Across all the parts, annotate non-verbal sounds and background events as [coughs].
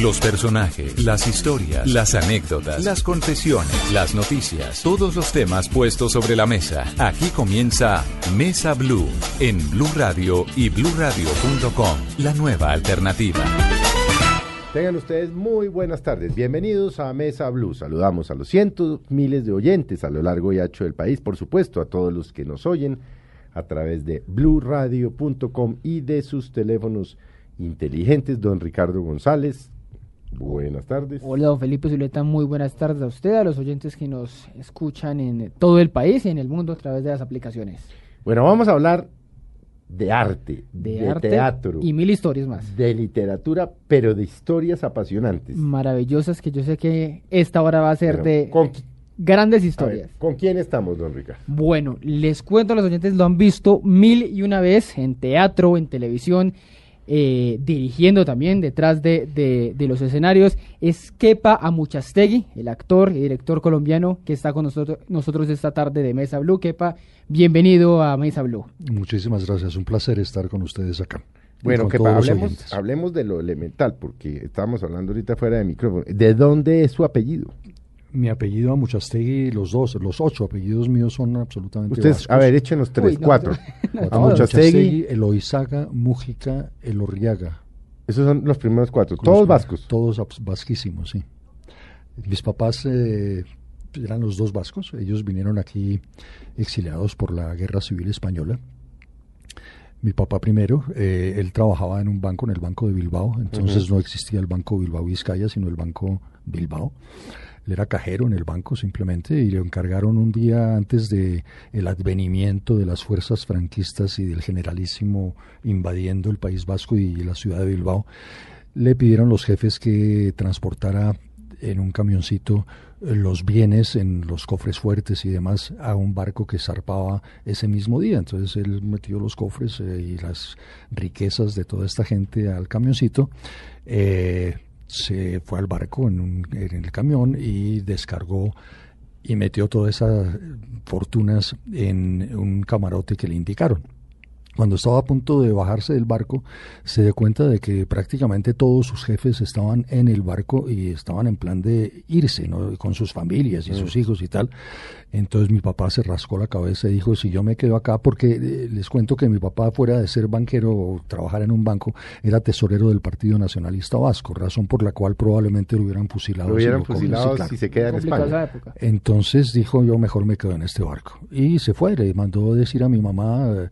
Los personajes, las historias, las anécdotas, las confesiones, las noticias, todos los temas puestos sobre la mesa. Aquí comienza Mesa Blue en Blue Radio y bluradio.com, la nueva alternativa. Tengan ustedes muy buenas tardes. Bienvenidos a Mesa Blue. Saludamos a los cientos, miles de oyentes a lo largo y ancho del país, por supuesto, a todos los que nos oyen a través de bluradio.com y de sus teléfonos inteligentes. Don Ricardo González, Buenas tardes. Hola, don Felipe Zuleta, muy buenas tardes a usted, a los oyentes que nos escuchan en todo el país y en el mundo a través de las aplicaciones. Bueno, vamos a hablar de arte, de, teatro. Y mil historias más. De literatura, pero de historias apasionantes. Maravillosas que yo sé que esta hora va a ser de grandes historias. ¿Con quién estamos, don Ricardo? Bueno, les cuento, los oyentes lo han visto mil y una vez en teatro, en televisión eh, dirigiendo también detrás de, los escenarios, es Kepa Amuchastegui, el actor y director colombiano que está con nosotros, nosotros esta tarde de Mesa Blue. Kepa, bienvenido a Mesa Blue. Muchísimas gracias, un placer estar con ustedes acá. Bueno, Kepa, hablemos, hablemos de lo elemental, porque estábamos hablando ahorita fuera de micrófono. ¿De dónde es su apellido? Mi apellido a Muchastegui, los dos, los ocho apellidos míos son absolutamente Ustedes, a ver, échenos tres, cuatro. [laughs] a Muchastegui, Eloizaga, Mújica, Elorriaga. Esos son los primeros cuatro, todos vascos. Todos vasquísimos, sí. Mis papás eh, eran los dos vascos, ellos vinieron aquí exiliados por la Guerra Civil Española. Mi papá primero, eh, él trabajaba en un banco, en el Banco de Bilbao, entonces no existía el Banco Bilbao Vizcaya, sino el Banco Bilbao. Él era cajero en el banco simplemente y le encargaron un día antes de el advenimiento de las fuerzas franquistas y del generalísimo invadiendo el País Vasco y la ciudad de Bilbao, le pidieron los jefes que transportara en un camioncito los bienes en los cofres fuertes y demás a un barco que zarpaba ese mismo día. Entonces él metió los cofres eh, y las riquezas de toda esta gente al camioncito. Eh, se fue al barco en, en el camión y descargó y metió todas esas fortunas en un camarote que le indicaron. Cuando estaba a punto de bajarse del barco, se dio cuenta de que prácticamente todos sus jefes estaban en el barco y estaban en plan de irse, ¿no? Con sus familias y mm. sus hijos y tal. Entonces mi papá se rascó la cabeza y dijo, si yo me quedo acá, porque eh, les cuento que mi papá, fuera de ser banquero o trabajar en un banco, era tesorero del Partido Nacionalista Vasco, razón por la cual probablemente lo hubieran fusilado. Lo hubieran fusilado si se queda en España. Entonces dijo, yo mejor me quedo en este barco. Y se fue, le mandó decir a mi mamá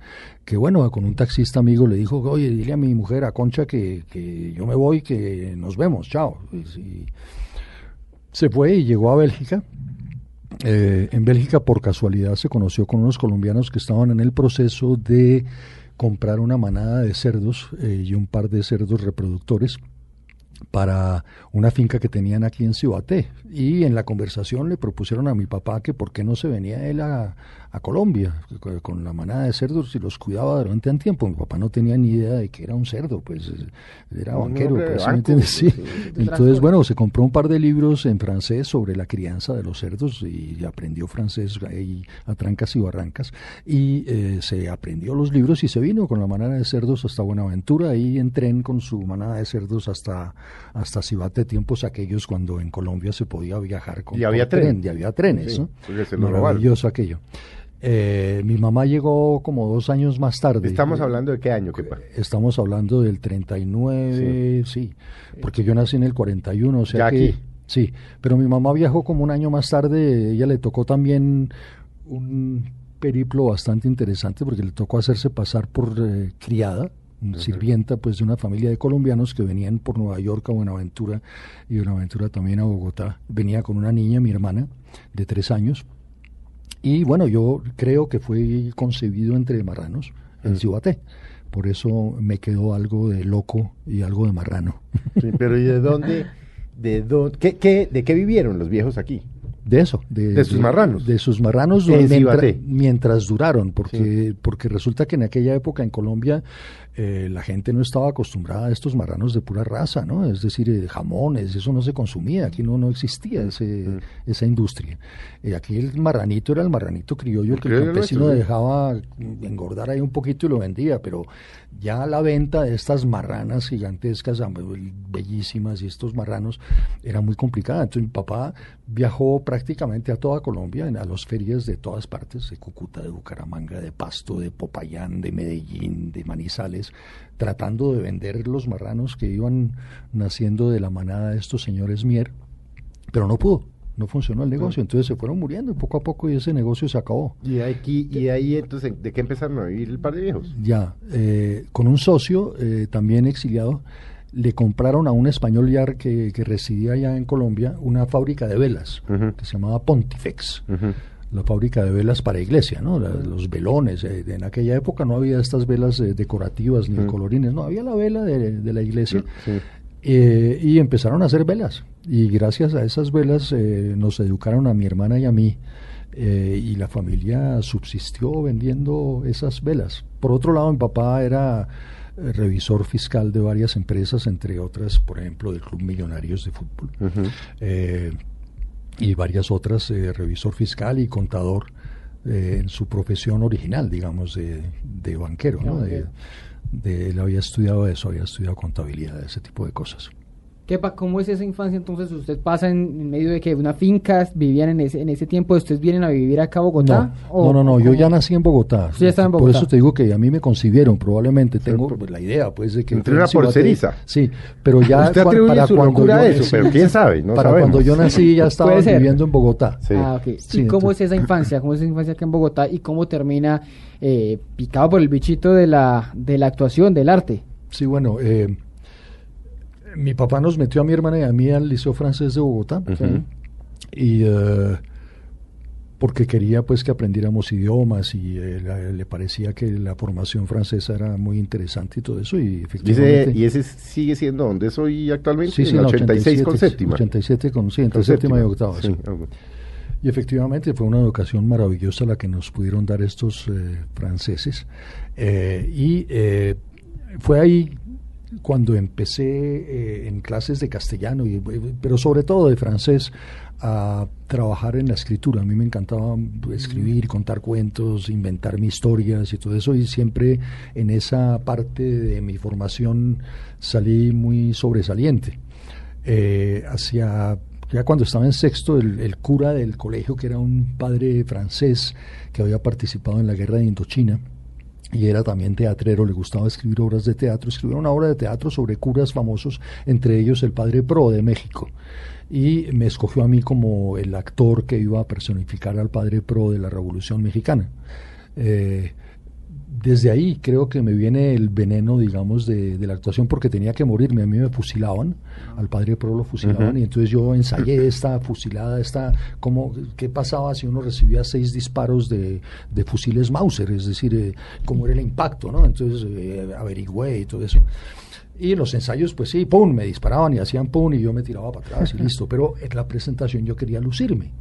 que bueno, con un taxista amigo le dijo, oye, dile a mi mujer, a Concha, que, que yo me voy, que nos vemos, chao. Se fue y llegó a Bélgica eh, en Bélgica, por casualidad, se conoció con unos colombianos que estaban en el proceso de comprar una manada de cerdos eh, y un par de cerdos reproductores para una finca que tenían aquí en Cibaté. Y en la conversación le propusieron a mi papá que por qué no se venía él a, a Colombia con la manada de cerdos y los cuidaba durante un tiempo. Mi papá no tenía ni idea de que era un cerdo, pues era banquero. Pues, sí. Entonces, bueno, se compró un par de libros en francés sobre la crianza de los cerdos y aprendió francés ahí a trancas y barrancas. Y eh, se aprendió los libros y se vino con la manada de cerdos hasta Buenaventura, ahí en tren con su manada de cerdos hasta, hasta Cibate, tiempos aquellos cuando en Colombia se podía viajar con y había tren. Y había trenes, Maravilloso aquello. Eh, mi mamá llegó como dos años más tarde. ¿Estamos hablando de qué año? Qué Estamos hablando del 39, sí. sí, porque yo nací en el 41, o sea que... Sí, pero mi mamá viajó como un año más tarde, ella le tocó también un periplo bastante interesante porque le tocó hacerse pasar por eh, criada, sirvienta pues de una familia de colombianos que venían por Nueva York a Buenaventura y Buenaventura también a Bogotá. Venía con una niña, mi hermana, de tres años y bueno, yo creo que fue concebido entre marranos en Cibaté. Por eso me quedó algo de loco y algo de marrano. pero ¿y de dónde? De, dónde, ¿qué, qué, ¿De qué vivieron los viejos aquí? De eso. De, sus marranos. De sus marranos mientras, mientras, duraron, porque, porque resulta que en aquella época en Colombia eh, la gente no estaba acostumbrada a estos marranos de pura raza, ¿no? Es decir, eh, jamones, eso no se consumía, aquí no, no existía ese, Mm. esa industria. Eh, aquí el marranito era el marranito criollo que el campesino nuestro, dejaba engordar ahí un poquito y lo vendía, pero ya la venta de estas marranas gigantescas, bellísimas y estos marranos era muy complicada. Entonces mi papá viajó prácticamente a toda Colombia, en- a las ferias de todas partes, de Cúcuta, de Bucaramanga, de Pasto, de Popayán, de Medellín, de Manizales, tratando de vender los marranos que iban naciendo de la manada de estos señores Mier, pero no pudo. No funcionó el negocio, entonces se fueron muriendo poco a poco y ese negocio se acabó. Y aquí, y ahí entonces, ¿de qué empezaron a vivir el par de viejos? Ya, eh, con un socio eh, también exiliado, le compraron a un español ya que, que residía allá en Colombia una fábrica de velas Ujú. que se llamaba Pontifex, Ujú. La fábrica de velas para iglesia, ¿no? La- los velones. eh, en aquella época no había estas velas eh, decorativas ni colorines, no, había la vela de, de la iglesia. Eh, y empezaron a hacer velas. Y gracias a esas velas nos educaron a mi hermana y a mí. y la familia subsistió vendiendo esas velas. Por otro lado, mi papá era revisor fiscal de varias empresas, entre otras, por ejemplo, del Club Millonarios de Fútbol. Y varias otras, eh, revisor fiscal y contador eh, en su profesión original, digamos, de, de banquero. ¿no? De, de- él había estudiado eso, había estudiado contabilidad, ese tipo de cosas. ¿Qué pa- ¿Cómo es esa infancia entonces? ¿Usted pasa en, en medio de que una finca, vivían en ese, en ese tiempo, ustedes vienen a vivir acá a Bogotá? No, ¿O no, no, no, yo ya nací en Bogotá. Por eso te digo que a mí me concibieron, probablemente tengo pues, la idea, pues, de que... Entre fue una porceriza. Sí, pero ya Usted cua- para su cuando locura yo a eso, pero quién sabe, no para sabemos. cuando yo nací ya [laughs] estaba viviendo en Bogotá. Sí. Ah, ok. Sí, ¿Y cómo entonces- es esa infancia? ¿Cómo es esa infancia acá en Bogotá? ¿Y cómo termina eh, picado por el bichito de la, de la actuación, del arte? Sí, bueno, eh, mi papá nos metió a mi hermana y a mí al Liceo Francés de Bogotá. Y eh, porque quería pues que aprendiéramos idiomas y eh, la- le parecía que la formación francesa era muy interesante y todo eso y efectivamente y ese sigue siendo donde soy actualmente, sí, sí, en la la 86 con 87, séptima. 87 con, sí, entre Con séptima y octava Sí, ok. y efectivamente fue una educación maravillosa la que nos pudieron dar estos eh, franceses Eh, y fue ahí cuando empecé eh, en clases de castellano, y, pero sobre todo de francés, a trabajar en la escritura. A mí me encantaba escribir, contar cuentos, inventar mis historias y todo eso, y siempre en esa parte de mi formación salí muy sobresaliente. Eh, hacia ya cuando estaba en sexto, el, el cura del colegio, que era un padre francés que había participado en la guerra de Indochina, y era también teatrero, le gustaba escribir obras de teatro, escribió una obra de teatro sobre curas famosos, entre ellos el padre Pro de México. Y me escogió a mí como el actor que iba a personificar al padre Pro de la Revolución Mexicana. Eh, desde ahí creo que me viene el veneno, digamos, de, de la actuación porque tenía que morirme. A mí me fusilaban, al padre Pro lo fusilaban y entonces yo ensayé esta fusilada, esta, cómo, qué pasaba si uno recibía seis disparos de, de fusiles Mauser, es decir, eh, cómo era el impacto, ¿no? Entonces eh, averigüé y todo eso. Y los ensayos, pues sí, pum, me disparaban y hacían pum y yo me tiraba para atrás y listo. Pero en la presentación yo quería lucirme.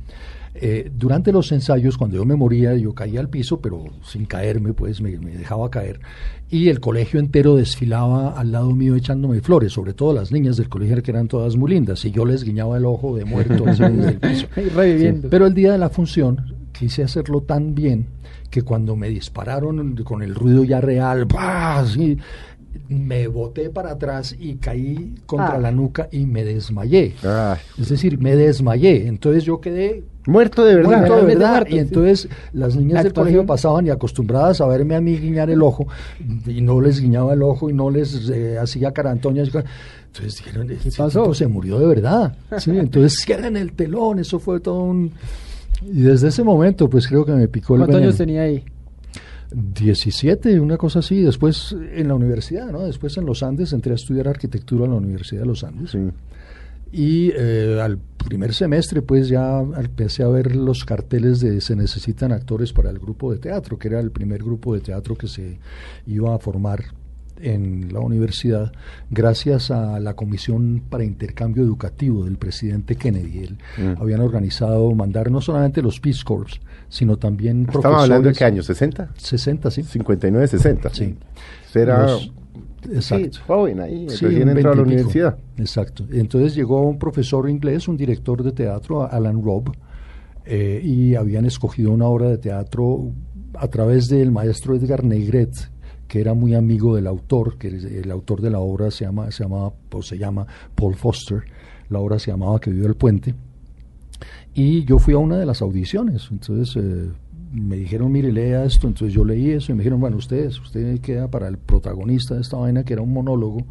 Eh, durante los ensayos, cuando yo me moría, yo caía al piso, pero sin caerme, pues me, me dejaba caer. Y el colegio entero desfilaba al lado mío echándome flores, sobre todo las niñas del colegio que eran todas muy lindas. Y yo les guiñaba el ojo de muerto desde el piso. [laughs] Pero el día de la función quise hacerlo tan bien que cuando me dispararon con el ruido ya real, ¡bah! así, me boté para atrás y caí contra Ah. la nuca y me desmayé. Ay, Es decir, me desmayé. Entonces yo quedé muerto de verdad. muerto de realmente verdad. muerto, y sí. entonces las niñas La del colegio pasaban y acostumbradas a verme a mí guiñar el ojo y no les guiñaba el ojo y no les eh, hacía carantoñas. Entonces dijeron, "Este pasó? tipo se murió de verdad. Sí, entonces cierren el telón. Eso fue todo un... Y desde ese momento pues creo que me picó el ¿Cuántos veneno. años tenía ahí? 17, una cosa así. Después en la universidad, ¿no? Después en los Andes entré a estudiar arquitectura en la Universidad de los Andes. Sí. Y eh, al primer semestre, pues ya empecé a ver los carteles de se necesitan actores para el grupo de teatro, que era el primer grupo de teatro que se iba a formar en la universidad, gracias a la Comisión para Intercambio Educativo del presidente Kennedy. Él, Mm. Habían organizado mandar no solamente los Peace Corps, sino también Estamos hablando de profesores- qué año, ¿60? 60, sí. 59, 60. Sí. Era Los- Exacto. Sí, joven ahí, Sí, recién entró a la 20 y pico. universidad. Exacto. Entonces llegó un profesor inglés, un director de teatro, Alan Robb, eh, y habían escogido una obra de teatro a través del maestro Edgar Negret, que era muy amigo del autor, que el autor de la obra se llama, se llama, o se llama Paul Foster. La obra se llamaba Que vive el puente. Y yo fui a una de las audiciones. Entonces eh, me dijeron, mire, lea esto. Entonces yo leí eso y me dijeron, bueno, ustedes, usted queda para el protagonista de esta vaina, que era un monólogo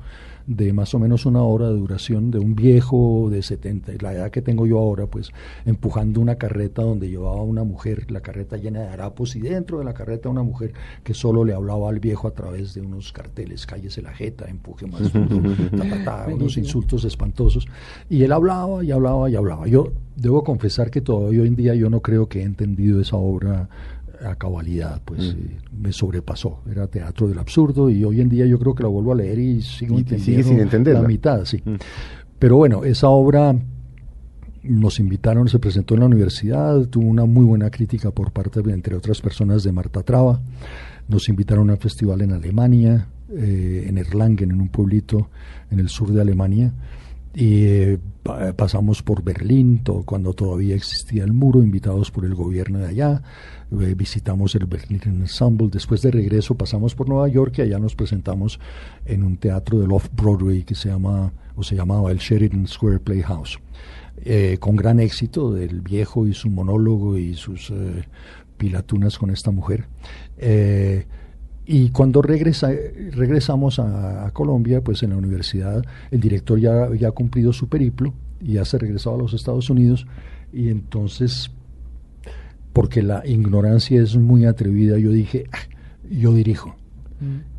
de más o menos una hora de duración de un viejo de 70, y la edad que tengo yo ahora, pues empujando una carreta donde llevaba una mujer, la carreta llena de harapos, y dentro de la carreta una mujer que solo le hablaba al viejo a través de unos carteles, cállese la jeta, empuje más [laughs] duro, ta, ta, ta, unos insultos espantosos. Y él hablaba y hablaba y hablaba. Yo debo confesar que todavía hoy en día yo no creo que he entendido esa obra a cabalidad, pues Mm. eh, me sobrepasó. Era teatro del absurdo y hoy en día yo creo que la vuelvo a leer y sigo Y- y entendiendo sigue sin entenderla. la mitad, sí. Mm. Pero bueno, esa obra nos invitaron, se presentó en la universidad, tuvo una muy buena crítica por parte, entre otras personas, de Marta Traba. Nos invitaron a un festival en Alemania, eh, en Erlangen, en un pueblito en el sur de Alemania. Y eh, pa- pasamos por Berlín, to- cuando todavía existía el muro, invitados por el gobierno de allá. Eh, visitamos el Berlin Ensemble. Después de regreso pasamos por Nueva York y allá nos presentamos en un teatro del Off-Broadway que se llama, o se llamaba el Sheridan Square Playhouse. Eh, con gran éxito del viejo y su monólogo y sus eh, pilatunas con esta mujer. Eh, y cuando regresa, regresamos a, Colombia, pues en la universidad el director ya había cumplido su periplo y ya se regresaba a los Estados Unidos y entonces, porque la ignorancia es muy atrevida, yo dije, "Ah, yo dirijo.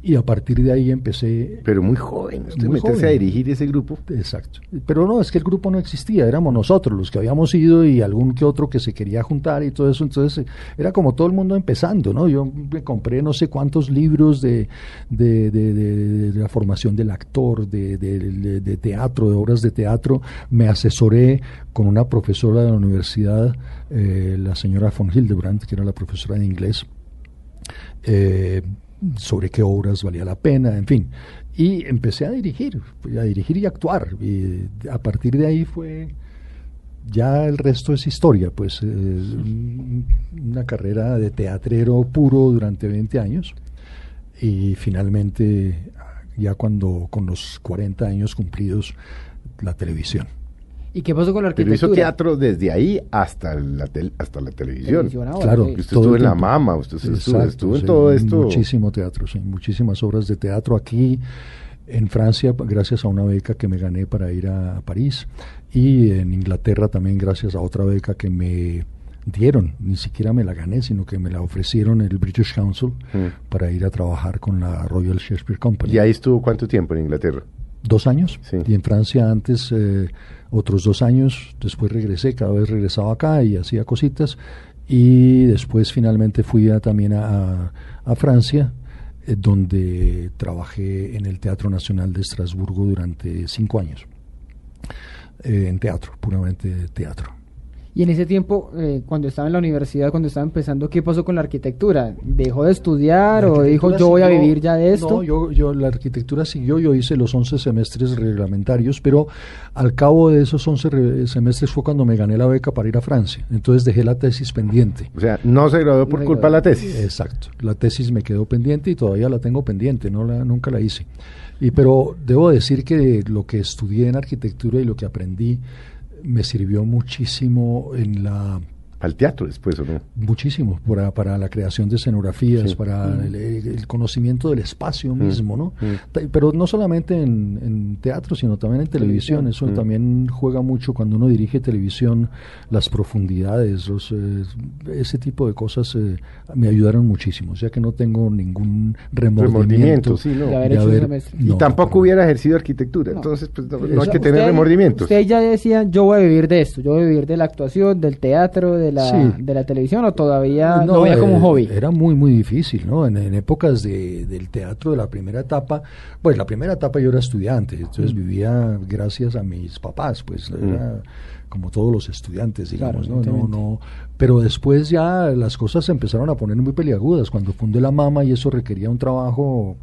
Y a partir de ahí empecé Pero muy joven, usted Muy meterse joven. a dirigir ese grupo. Exacto. Pero no, es que el grupo no existía, éramos nosotros los que habíamos ido y algún que otro que se quería juntar y todo eso. Entonces eh, era como todo el mundo empezando, ¿no? Yo me compré no sé cuántos libros de, de, de- de- de la formación del actor, de, teatro, de obras de teatro. Me asesoré con una profesora de la universidad, eh, la señora von Hildebrand, que era la profesora de inglés eh, sobre qué obras valía la pena, en fin. Y empecé a dirigir, a dirigir y actuar. Y a partir de ahí fue, ya el resto es historia, pues un- una carrera de teatrero puro durante 20 años. Y finalmente, ya cuando con los 40 años cumplidos, la televisión. ¿Y qué pasó con la Pero arquitectura? hizo teatro desde ahí hasta la, tel- hasta la televisión. Televisión ahora, Claro. sí. Usted Todo estuvo en La. Mama, usted estuvo, Exacto, estuvo en sí, todo esto. Muchísimo teatro, sí, muchísimas obras de teatro aquí en Francia, gracias a una beca que me gané para ir a París, y en Inglaterra también gracias a otra beca que me dieron, ni siquiera me la gané, sino que me la ofrecieron el British Council Mm. para ir a trabajar con la Royal Shakespeare Company. ¿Y ahí estuvo cuánto tiempo en Inglaterra? Dos años. Sí. Y en Francia antes eh, otros dos años. Después regresé, cada vez regresaba acá y hacía cositas. Y después finalmente fui a- también a, a Francia, eh, donde trabajé en el Teatro Nacional de Estrasburgo durante cinco años. Eh, en teatro, puramente teatro. Y en ese tiempo, eh, cuando estaba en la universidad, cuando estaba empezando, ¿qué pasó con la arquitectura? ¿Dejó de estudiar o dijo yo voy a vivir ya de esto? No, yo, yo, la arquitectura siguió, yo hice los 11 semestres reglamentarios, pero al cabo de esos 11 re- semestres fue cuando me gané la beca para ir a Francia. Entonces dejé la tesis pendiente. O sea, no se graduó por No culpa de la tesis. Exacto. La tesis me quedó pendiente y todavía la tengo pendiente, no la, nunca la hice. Y pero debo decir que lo que estudié en arquitectura y lo que aprendí me sirvió muchísimo en la Al teatro después, ¿o no? muchísimo para, para la creación de escenografías, Sí. para el, el conocimiento del espacio Mm. mismo, ¿no? Mm. Pero no solamente en, en teatro, sino también en televisión. Eso Mm. también juega mucho cuando uno dirige televisión, las profundidades, los, eh, ese tipo de cosas eh, me ayudaron muchísimo. O sea que no tengo ningún remordimiento. Remordimiento, sí, no. De haber hecho haber- semestre. Y no, tampoco para hubiera ejercido arquitectura, No. entonces pues no, no hay que tener Usted- remordimientos. Usted ya decía, yo voy a vivir de esto, yo voy a vivir de la actuación, del teatro, de de la, Sí. de la televisión o todavía no, veía como un eh, hobby? Era muy, muy difícil, ¿no? En, en épocas de, del teatro de la primera etapa, pues la primera etapa yo era estudiante, entonces vivía gracias a mis papás, pues era como todos los estudiantes, digamos, Claro, ¿no? No, no, pero después ya las cosas se empezaron a poner muy peliagudas cuando fundé la mama y eso requería un trabajo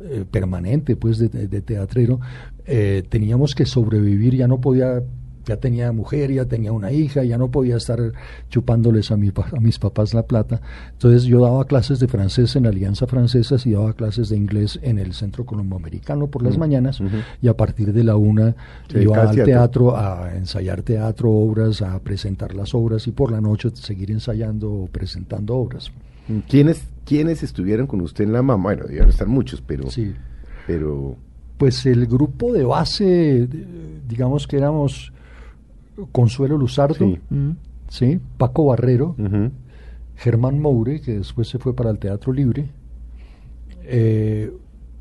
eh, permanente, pues, de, de- de teatrero, eh, teníamos que sobrevivir, ya no podía, ya tenía mujer, ya tenía una hija, ya no podía estar chupándoles a, mi a mis papás la plata. Entonces yo daba clases de francés en Alianza Francesas y daba clases de inglés en el Centro Colomboamericano por las mañanas y a partir de la una Se iba al teatro. a ensayar teatro, obras, a presentar las obras y por la noche seguir ensayando o presentando obras. ¿Quiénes, ¿Quiénes estuvieron con usted en la mamá? Bueno, debían estar muchos, pero... Sí. pero Pues el grupo de base, digamos que éramos Consuelo Luzardo, Sí. ¿sí? Paco Barrero. Germán Moure, que después se fue para el Teatro Libre, eh,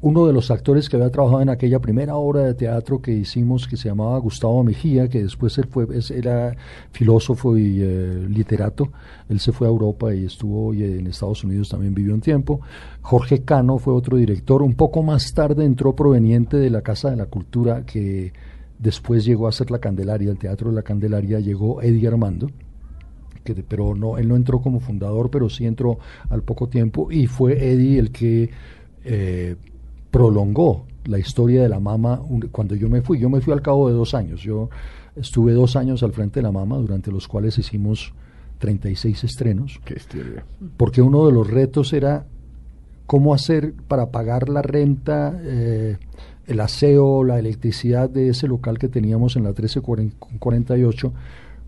uno de los actores que había trabajado en aquella primera obra de teatro que hicimos, que se llamaba Gustavo Mejía, que después él fue, es- era filósofo y eh, literato, él se fue a Europa y estuvo y en Estados Unidos también vivió un tiempo. Jorge Cano fue otro director, un poco más tarde entró proveniente de la Casa de la Cultura, que después llegó a ser la Candelaria, el Teatro de la Candelaria, llegó Eddie Armando que pero no, él no entró como fundador, pero sí entró al poco tiempo y fue Eddie el que eh, prolongó la historia de la mama un- cuando yo me fui. Yo me fui al cabo de dos años. Yo estuve dos años al frente de la mama, durante los cuales hicimos 36 estrenos, Qué porque uno de los retos era cómo hacer para pagar la renta, eh, el aseo, la electricidad de ese local que teníamos en la 1348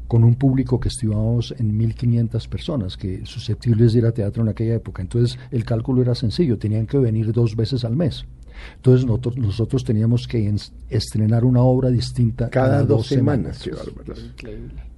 con un público que estimábamos en 1.500 personas, que susceptibles de ir a teatro en aquella época. Entonces el cálculo era sencillo, tenían que venir dos veces al mes. Entonces nosotros, nosotros teníamos que estrenar una obra distinta Cada dos semanas. Bárbaro.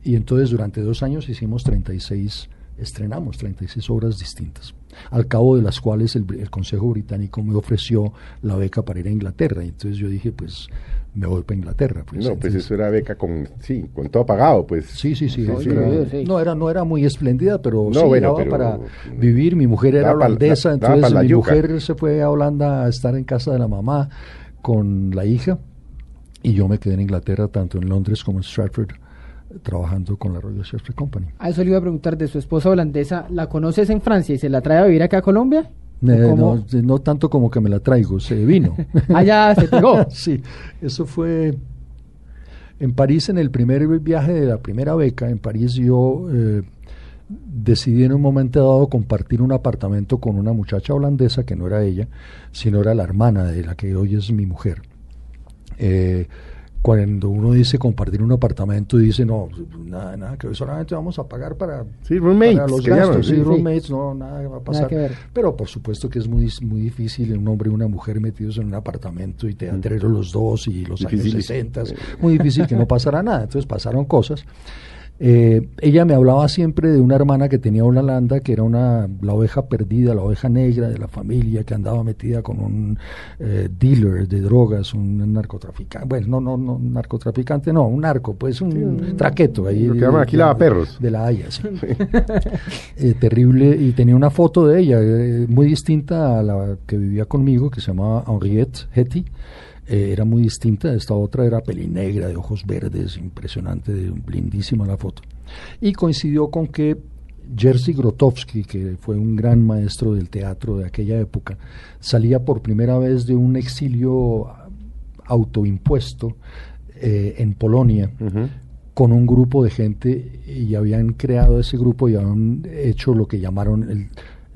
y entonces durante dos años hicimos 36, estrenamos 36 obras distintas, al cabo de las cuales el, el Consejo Británico me ofreció la beca para ir a Inglaterra. Y entonces yo dije, pues me voy para Inglaterra. Pues, No, pues Entonces, eso era beca con, sí, con todo pagado, pues. Sí, sí, sí. Sí, era- sí. incluido, sí. No, era, no era muy espléndida, pero No, sí, bueno, pero- para vivir. Mi mujer era holandesa, entonces mi yuca. mujer se fue a Holanda a estar en casa de la mamá con la hija y yo me quedé en Inglaterra, tanto en Londres como en Stratford, trabajando con la Royal Shakespeare Company. A eso le iba a preguntar de su esposa holandesa. ¿La conoces en Francia y se la trae a vivir acá a Colombia? ¿O Eh, no, no tanto como que me la traigo, se vino. [laughs] Allá se pegó. [laughs] sí, eso fue en París en el primer viaje de la primera beca. En París yo eh, decidí en un momento dado compartir un apartamento con una muchacha holandesa que no era ella, sino era la hermana de la que hoy es mi mujer. Eh, cuando uno dice compartir un apartamento, dice no, nada, nada, que solamente vamos a pagar para, Sí, roommates, para los llaman, gastos, sí, sí, sí. roommates, no, nada va a pasar. que ver. Pero por supuesto que es muy, muy difícil un hombre y una mujer metidos en un apartamento y teatreros los dos y los Difícil. años 60. Muy difícil que no pasara nada. Entonces pasaron cosas. Eh, ella me hablaba siempre de una hermana que tenía una landa, que era una, la oveja perdida, la oveja negra de la familia, que andaba metida con un eh, dealer de drogas, un narcotraficante. Bueno, no, no, no, narcotraficante, no, un narco, pues un traqueto. Ahí Lo que llaman aquí de- lavaperros. De la Haya, sí. [laughs] Eh, terrible, y tenía una foto de ella eh, muy distinta a la que vivía conmigo, que se llamaba Henriette Hetty. Eh, era muy distinta, esta otra era pelinegra, de ojos verdes, impresionante, de- lindísima la foto. Y coincidió con que Jerzy Grotowski, que fue un gran maestro del teatro de aquella época, salía por primera vez de un exilio autoimpuesto eh, en Polonia con un grupo de gente y habían creado ese grupo y habían hecho lo que llamaron el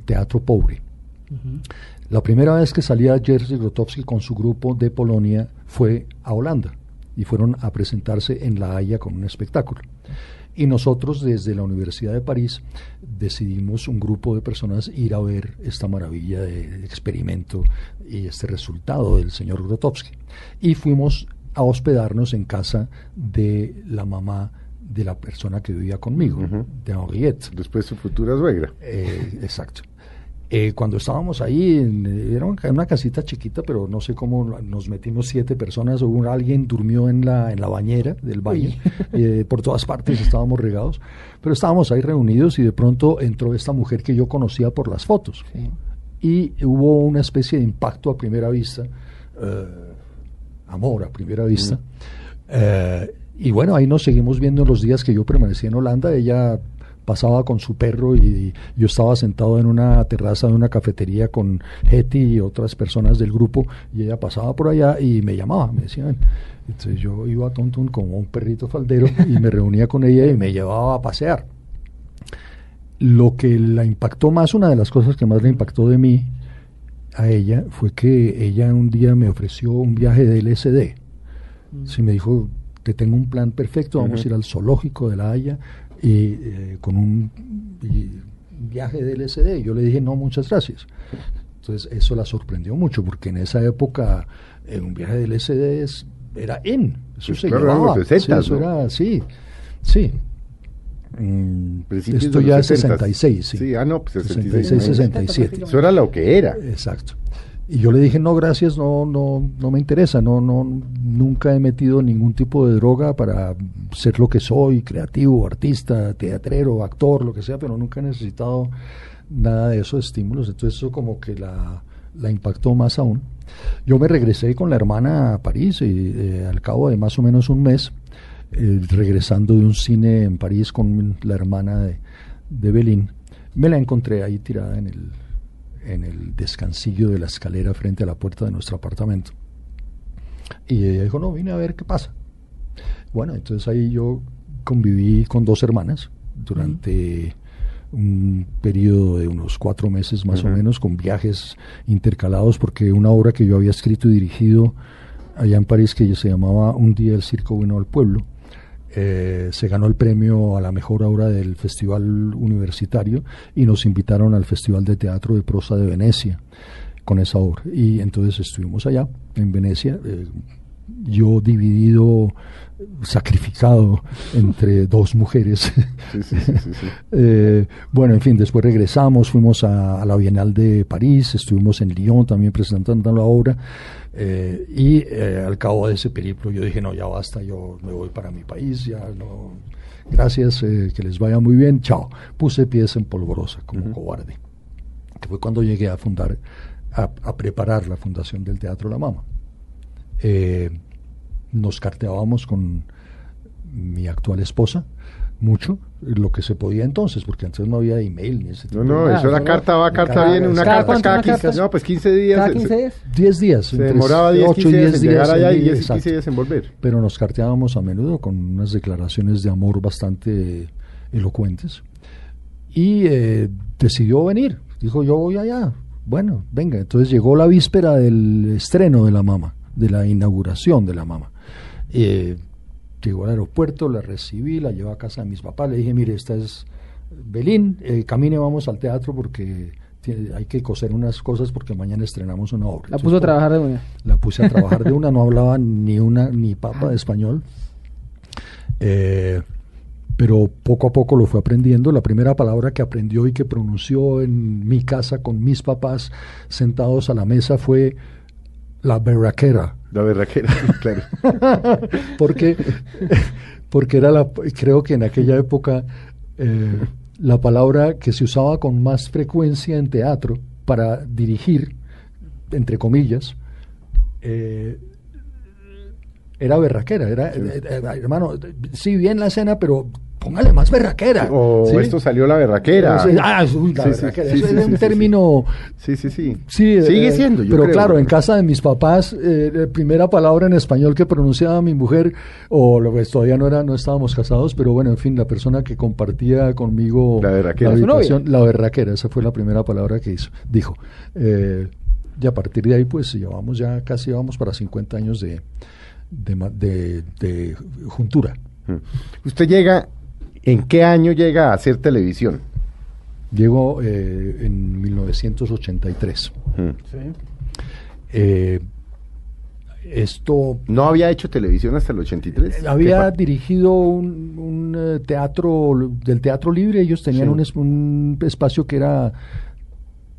teatro pobre. La primera vez que salía Jerzy Grotowski con su grupo de Polonia fue a Holanda y fueron a presentarse en La Haya con un espectáculo. Y nosotros desde la Universidad de París decidimos un grupo de personas ir a ver esta maravilla de experimento y este resultado del señor Grotowski. Y fuimos a hospedarnos en casa de la mamá de la persona que vivía conmigo, de Henriette. Después su futura suegra. Eh, exacto. Eh, cuando estábamos ahí, en, eh, era una casita chiquita, pero no sé cómo nos metimos siete personas, alguien durmió en la, en la bañera del baño, [laughs] eh, por todas partes estábamos regados, pero estábamos ahí reunidos y de pronto entró esta mujer que yo conocía por las fotos. Y hubo una especie de impacto a primera vista, amor a primera vista. y bueno, ahí nos seguimos viendo los días que yo permanecí en Holanda. Ella pasaba con su perro y, yo estaba sentado en una terraza de una cafetería con Hetty y otras personas del grupo y ella pasaba por allá y me llamaba, me decían. Entonces yo iba a Tontun como un perrito faldero [laughs] y me reunía con ella y me llevaba a pasear. Lo que la impactó más, una de las cosas que más le impactó de mí a ella fue que ella un día me ofreció un viaje de LSD. Mm. Sí, me dijo, te tengo un plan perfecto, vamos a ir al zoológico de La Haya, y eh, con un viaje de LSD. Yo le dije, no, muchas gracias. Entonces eso la sorprendió mucho, porque en esa época eh, un viaje de LSD era en, eso pues se claro, sí, eso era, sí, sí. Mm, esto ya es 66, sí. sí. Ah, no, pues 66, 67. Eso era lo que era. Exacto. Y yo le dije, no, gracias, no, no, no me interesa, no, no, nunca he metido ningún tipo de droga para ser lo que soy, creativo, artista, teatrero, actor, lo que sea, pero nunca he necesitado nada de esos estímulos, entonces eso como que la, la impactó más aún. Yo me regresé con la hermana a París y eh, al cabo de más o menos un mes, eh, regresando de un cine en París con la hermana de, de Belín, me la encontré ahí tirada en el en el descansillo de la escalera frente a la puerta de nuestro apartamento. Y ella dijo, no, vine a ver qué pasa. Bueno, entonces ahí yo conviví con dos hermanas durante un periodo de unos cuatro meses más o menos, con viajes intercalados, porque una obra que yo había escrito y dirigido allá en París, que se llamaba Un día el circo vino al pueblo, eh, se ganó el premio a la mejor obra del Festival Universitario y nos invitaron al Festival de Teatro de Prosa de Venecia con esa obra. Y entonces estuvimos allá, en Venecia, eh, yo dividido, sacrificado entre dos mujeres. [laughs] Eh, bueno, en fin, después regresamos, fuimos a, la Bienal de París, estuvimos en Lyon también presentando la obra. Eh, y eh, al cabo de ese periplo yo dije, no, ya basta, yo me voy para mi país, ya no, gracias, que les vaya muy bien, chao. Puse pies en polvorosa como cobarde, que fue cuando llegué a fundar, a, a preparar la fundación del Teatro La Mama eh, nos carteábamos con mi actual esposa mucho lo que se podía entonces, porque antes no había email ni ese tipo No, no, eso era carta va, carta viene, una carta cada 15, no, pues 15 días. ¿Cada 15 días? 10 días. Se demoraba 10, 15 días en llegar allá y 10, 15 días en volver. Pero nos carteábamos a menudo con unas declaraciones de amor bastante elocuentes. Y eh, decidió venir, dijo yo voy allá. Bueno, venga, entonces llegó la víspera del estreno de la mama de la inauguración de la mamá. Eh, llegó al aeropuerto, la recibí, la llevé a casa de mis papás, le dije, mire, esta es Belín, eh, camine, vamos al teatro porque hay que coser unas cosas porque mañana estrenamos una obra. La puso a trabajar de una. La puse a trabajar de una, no hablaba ni una ni papa de español. Eh, pero poco a poco lo fue aprendiendo. La primera palabra que aprendió y que pronunció en mi casa con mis papás sentados a la mesa fue la berraquera. La berraquera, [laughs] claro. [laughs] porque, porque era la, creo que en aquella época eh, la palabra que se usaba con más frecuencia en teatro para dirigir, entre comillas, eh, era berraquera. Era, eh, hermano, sí, bien la escena, pero póngale más berraquera. O esto salió la berraquera. ah, la berraquera. Eso es un término. Sí, sí, sí. Sigue eh, siendo. Yo pero claro, en casa de mis papás, eh, la primera palabra en español que pronunciaba mi mujer, o lo que todavía no era, no estábamos casados, pero bueno, en fin, la persona que compartía conmigo la berraquera. La, berraquera, esa fue la primera palabra que hizo, dijo. Eh, y a partir de ahí, pues llevamos ya casi vamos para 50 años de, de, de juntura. Mm. Usted llega ¿En qué año llega a hacer televisión? Llegó eh, en 1983. Sí. Eh, esto... ¿No había hecho televisión hasta el 83? Eh, había dirigido un, teatro del Teatro Libre. Ellos tenían un, espacio que era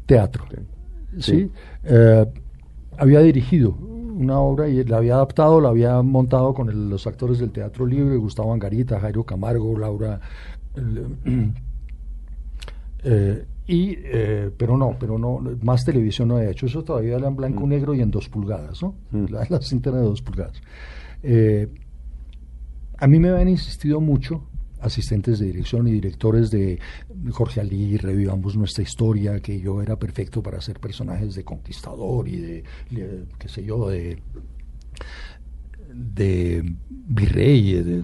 teatro. Sí. Eh, había dirigido una obra y la había adaptado, la había montado con los actores del Teatro Libre, Gustavo Angarita, Jairo Camargo, Laura... Eh, y, eh, pero no, pero no, más televisión no he hecho. Eso todavía era en blanco, mm. negro y en dos pulgadas, ¿no? Mm. La, cinta de dos pulgadas. Eh, a mí me habían insistido mucho asistentes de dirección y directores de Jorge Ali, revivamos nuestra historia, que yo era perfecto para hacer personajes de conquistador y de, qué sé yo, de de virrey, de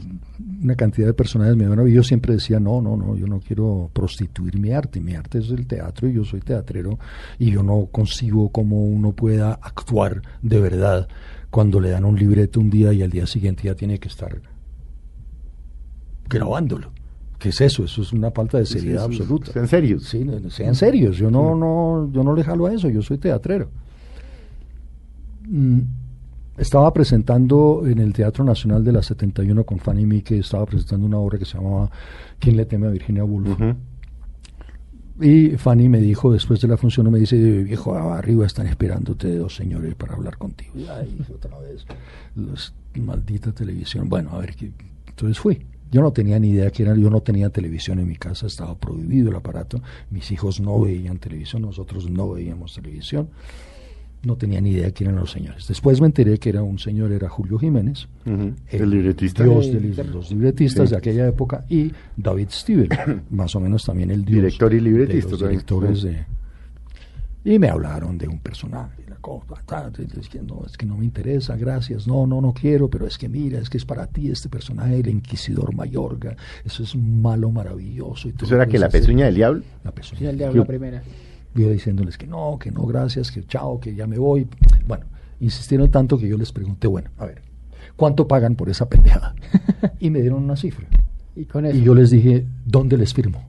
una cantidad de personajes me y yo siempre decía, no, no, no, yo no quiero prostituir mi arte, mi arte es el teatro y yo soy teatrero y yo no consigo cómo uno pueda actuar de verdad cuando le dan un libreto un día y al día siguiente ya tiene que estar grabándolo. ¿Qué es eso? Eso es una falta de seriedad absoluta. ¿En serio? Sí, sean serios. Yo no, no, yo no le jalo a eso, yo soy teatrero. Mm, estaba presentando en el Teatro Nacional de la 71 con Fanny Mieke, estaba presentando una obra que se llamaba ¿Quién le teme a Virginia Woolf? Y Fanny me dijo, después de la función, me dice, viejo, arriba están esperándote dos señores para hablar contigo. Y ahí otra vez, los, maldita televisión. Bueno, a ver, entonces fui. Yo no tenía ni idea que era, yo no tenía televisión en mi casa, estaba prohibido el aparato, mis hijos no veían televisión, nosotros no veíamos televisión no tenía ni idea quién eran los señores. Después me enteré que era un señor, era Julio Jiménez, el, libretista. Dios de los libretistas de aquella época, y David Steven, [coughs] más o menos también el dios Director y libretista. De los directores de... Y me hablaron de un personaje, la cosa, es que no, es que no me interesa, gracias, no, no, no quiero, pero es que mira, es que es para ti este personaje, el Inquisidor Mayorga, eso es malo, maravilloso. Y ¿Eso era que la pezuña del diablo? La pezuña del diablo, la primera yo diciéndoles que no, que no, gracias, que chao, que ya me voy. Bueno, insistieron tanto que yo les pregunté, bueno, a ver, ¿cuánto pagan por esa pendejada? [laughs] y me dieron una cifra. Y, con eso? y yo les dije, ¿dónde les firmo?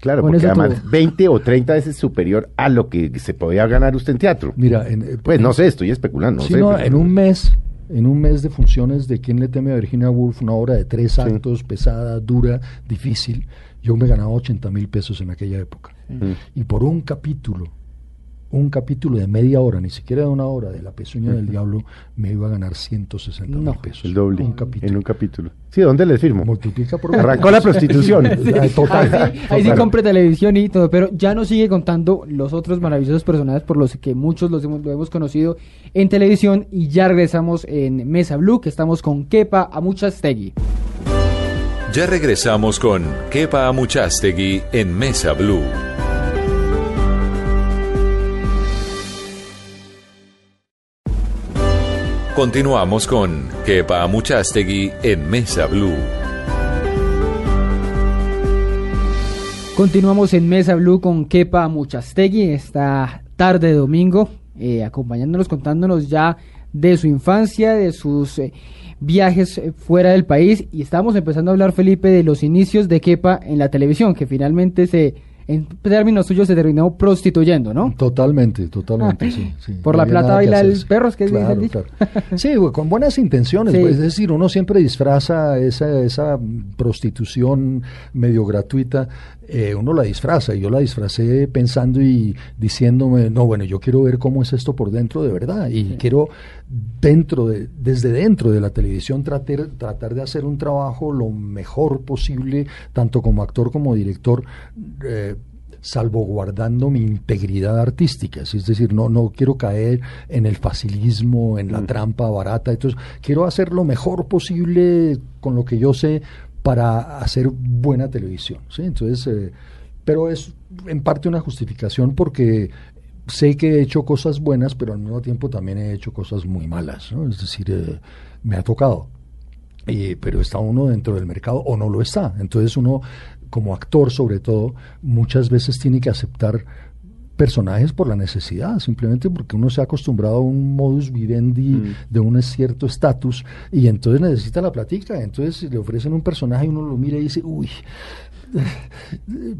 Claro, porque además 20 o 30 veces superior a lo que se podía ganar usted en teatro. Mira, eh, pues no sé, estoy especulando. No en un mes, en un mes de funciones de ¿Quién le teme a Virginia Woolf? Una obra de tres actos, pesada, dura, difícil. Yo me ganaba 80 mil pesos en aquella época. Y por un capítulo, un capítulo de media hora, ni siquiera de una hora, de La Pezuña del Diablo, me iba a ganar 160 mil pesos. El doble. En un capítulo. Sí, ¿dónde le firmo? Multiplica por Arrancó la prostitución. Total. [laughs] Ahí, sí, compre televisión y todo, pero ya nos sigue contando los otros maravillosos personajes por los que muchos los hemos, lo hemos conocido en televisión y ya regresamos en Mesa Blue, que estamos con Kepa Amuchastegui. Ya regresamos con Kepa Amuchastegui en Mesa Blue. Continuamos con Kepa Amuchastegui en Mesa Blue. Continuamos en Mesa Blue con Kepa Amuchastegui esta tarde de domingo, eh, acompañándonos, contándonos ya de su infancia, de sus eh, viajes eh, fuera del país y estamos empezando a hablar, Felipe, de los inicios de Kepa en la televisión, que finalmente se en términos suyos se terminó prostituyendo, ¿no? Totalmente, totalmente, ah, sí, Por la plata baila el perro, es que es claro, Sí, con buenas intenciones, pues, es decir, uno siempre disfraza esa, esa prostitución medio gratuita, eh, uno la disfraza, y yo la disfracé pensando y diciéndome, no, bueno, yo quiero ver cómo es esto por dentro de verdad, y quiero dentro de, desde dentro de la televisión tratar, tratar de hacer un trabajo lo mejor posible, tanto como actor como director, eh, salvaguardando mi integridad artística, es decir, no, no quiero caer en el facilismo, en la mm. trampa barata, entonces quiero hacer lo mejor posible con lo que yo sé para hacer buena televisión, ¿sí? Entonces, eh, pero es en parte una justificación porque sé que he hecho cosas buenas, pero al mismo tiempo también he hecho cosas muy malas, ¿no? Es decir, eh, me ha tocado. pero está uno dentro del mercado o no lo está. Entonces uno, como actor sobre todo, muchas veces tiene que aceptar personajes por la necesidad, simplemente porque uno se ha acostumbrado a un modus vivendi mm. de un cierto estatus y entonces necesita la platica. Entonces si le ofrecen un personaje y uno lo mira y dice, uy,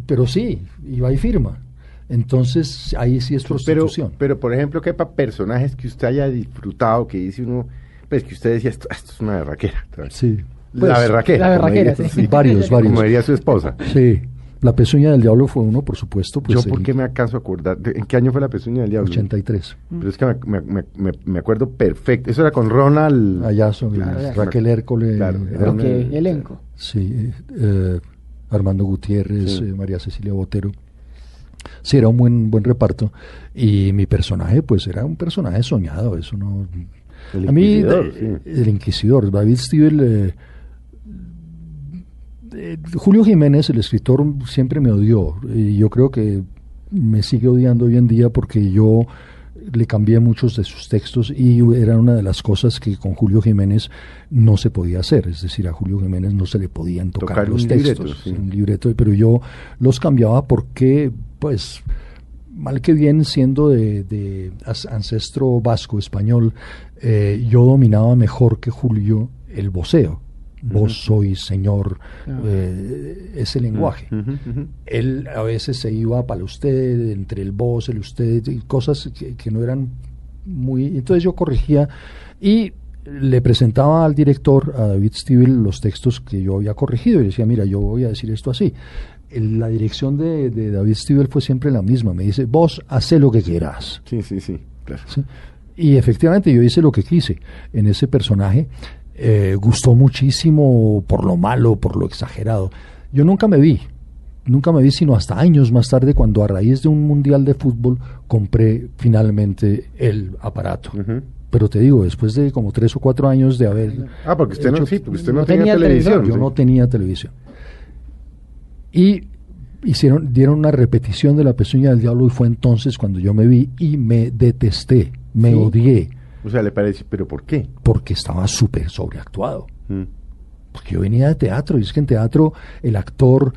pero sí, y va y firma. Entonces, ahí sí es prostitución. Pero, pero por ejemplo, ¿qué para personajes que usted haya disfrutado, que dice uno, pues que usted decía, esto, esto es una berraquera? Sí. la pues, berraquera. La berraquera, sí. Varios, varios. Como diría su esposa. Sí. La pezuña del diablo fue uno, por supuesto. Pues Yo, ¿por qué me acaso a acordar? ¿En qué año fue la pezuña del diablo? 83. Pero es que me, me- me- me acuerdo perfecto. Eso era con Ronald. Son Claro, Raquel Hércole. Claro, era una- elenco. Sí, eh, Armando Gutiérrez, Sí. eh, María Cecilia Botero. Sí, era un buen buen reparto. Y mi personaje, pues era un personaje soñado, eso no... El a mí, Inquisidor, eh, sí. el Inquisidor, David Stivel... eh, eh, Julio Jiménez, el escritor, siempre me odió. Y yo creo que me sigue odiando hoy en día porque yo le cambié muchos de sus textos y era una de las cosas que con Julio Jiménez no se podía hacer. Es decir, a Julio Jiménez no se le podían tocar, Tocar los textos. libreto, sí. un libreto, pero yo los cambiaba porque, pues, mal que bien, siendo de, ancestro vasco español, eh, yo dominaba mejor que Julio el voceo. Vos sois señor, Ah. eh, ese lenguaje. Él a veces se iba para usted, entre el vos, el usted, y cosas que, que no eran muy... Entonces yo corregía y le presentaba al director, a David Stivel, los textos que yo había corregido y decía, mira, yo voy a decir esto así. La dirección de, de David Stivel fue siempre la misma. Me dice, vos hace lo que quieras. Sí, sí, sí. Claro. ¿sí? Y efectivamente yo hice lo que quise en ese personaje. Eh, gustó muchísimo por lo malo, por lo exagerado. Yo nunca me vi, nunca me vi sino hasta años más tarde cuando a raíz de un mundial de fútbol compré finalmente el aparato. Pero te digo, después de como tres o cuatro años de haber... Ah, porque usted no, sí, porque usted no, no tenía, tenía televisión. yo sí. no tenía televisión. Y hicieron, dieron una repetición de la pezuña del diablo y fue entonces cuando yo me vi y me detesté, me Sí. odié, O sea, le parece, ¿pero por qué? porque estaba súper sobreactuado. Mm. Porque yo venía de teatro y es que en teatro el actor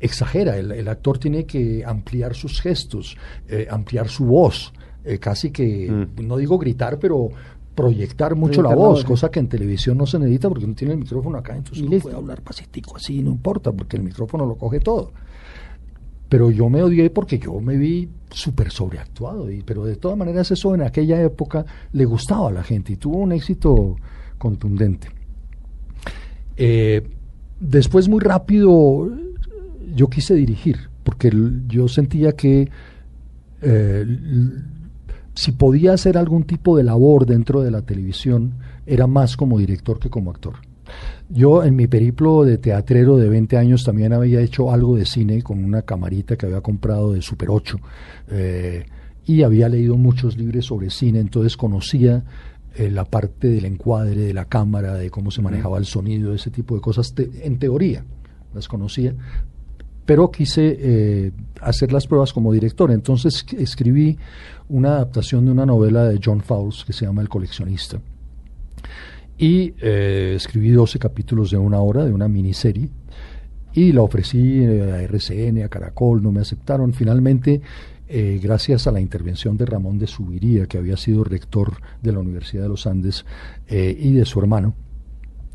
exagera, el, el actor tiene que ampliar sus gestos, eh, ampliar su voz, eh, casi que, Mm. no digo gritar, pero proyectar mucho la Proyectar la voz, voz. cosa que en televisión no se necesita porque no tiene el micrófono acá, entonces listo. puede hablar pasitico así, no importa, porque el micrófono lo coge todo. Pero yo me odié porque yo me vi súper sobreactuado, y, pero de todas maneras eso en aquella época le gustaba a la gente y tuvo un éxito contundente. Eh, después muy rápido yo quise dirigir, porque yo sentía que eh, si podía hacer algún tipo de labor dentro de la televisión, era más como director que como actor. Yo en mi periplo de teatrero de 20 años también había hecho algo de cine con una camarita que había comprado de Super 8 eh, y había leído muchos libros sobre cine, entonces conocía eh, la parte del encuadre, de la cámara, de cómo se manejaba el sonido, ese tipo de cosas, en teoría las conocía, pero quise eh, hacer las pruebas como director. Entonces escribí una adaptación de una novela de John Fowles que se llama El coleccionista. Y eh, escribí 12 capítulos de una hora, de una miniserie, y la ofrecí eh, a RCN, a Caracol, no me aceptaron. Finalmente, eh, gracias a la intervención de Ramón de Subiría, que había sido rector de la Universidad de los Andes, eh, y de su hermano,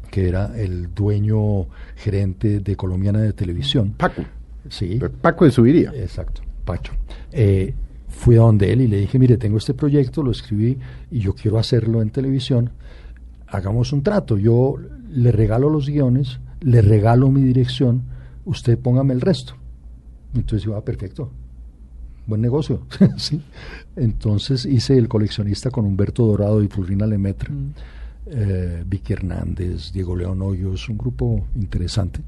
que era el dueño gerente de Colombiana de Televisión. Paco. Sí, Paco de Subiría. exacto, Pacho. Eh, fui a donde él y le dije, mire, tengo este proyecto, lo escribí y yo quiero hacerlo en televisión. Hagamos un trato. Yo le regalo los guiones, le regalo mi dirección, usted póngame el resto. Entonces yo, ah, perfecto. Buen negocio. [laughs] sí. Entonces hice El coleccionista con Humberto Dorado y Florina Lemaitre Mm. eh, Vicky Hernández, Diego León Hoyos, un grupo interesante.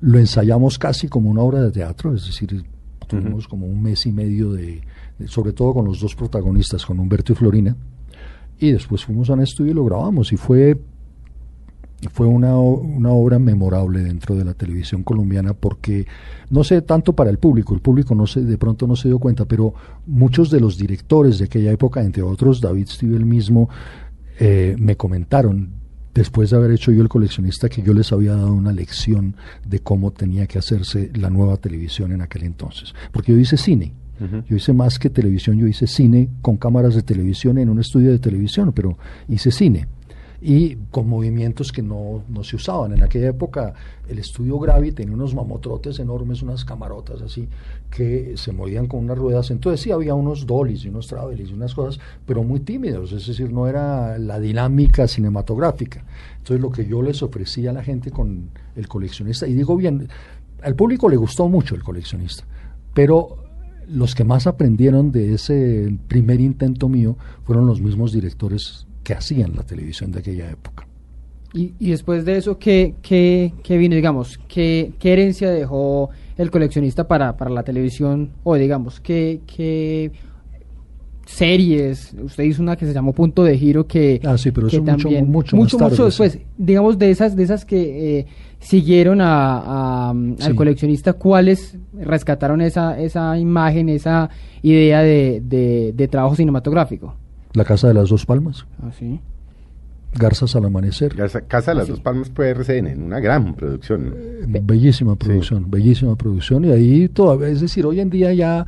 Lo ensayamos casi como una obra de teatro, es decir, tuvimos como un mes y medio de, de- sobre todo con los dos protagonistas, con Humberto y Florina, y después fuimos a un estudio y lo grabamos, y fue, fue una, una obra memorable dentro de la televisión colombiana, porque no sé tanto para el público, el público no se, de pronto no se dio cuenta, pero muchos de los directores de aquella época, entre otros David Stivel mismo, eh, me comentaron después de haber hecho yo el coleccionista que yo les había dado una lección de cómo tenía que hacerse la nueva televisión en aquel entonces. Porque yo hice cine, yo hice más que televisión, yo hice cine con cámaras de televisión en un estudio de televisión, pero hice cine. Y con movimientos que no, no se usaban. En aquella época el estudio Gravi tenía unos mamotrotes enormes, unas camarotas así, que se movían con unas ruedas. Entonces sí había unos dollies y unos travelis y unas cosas, pero muy tímidos, es decir, no era la dinámica cinematográfica. Entonces lo que yo les ofrecía a la gente con el coleccionista, y digo bien, al público le gustó mucho el coleccionista, pero los que más aprendieron de ese primer intento mío fueron los mismos directores que hacían la televisión de aquella época. Y, y después de eso, ¿qué, qué, qué vino, digamos? ¿qué, ¿Qué herencia dejó el coleccionista para, para la televisión? O digamos, ¿qué, qué series? Usted hizo una que se llamó Punto de Giro que... Ah, sí, pero que eso mucho, también, mucho, mucho, más tarde, mucho después. sí. Digamos, de esas, de esas que eh, siguieron a, a- al Sí. coleccionista, ¿cuáles rescataron esa, esa imagen, esa idea de, de, de trabajo cinematográfico? La Casa de las Dos Palmas, ¿Ah, sí? Garzas al Amanecer. Casa, Casa de las sí. Dos Palmas fue RCN, una gran producción. Bellísima producción, bellísima producción. Y ahí todavía, es decir, hoy en día ya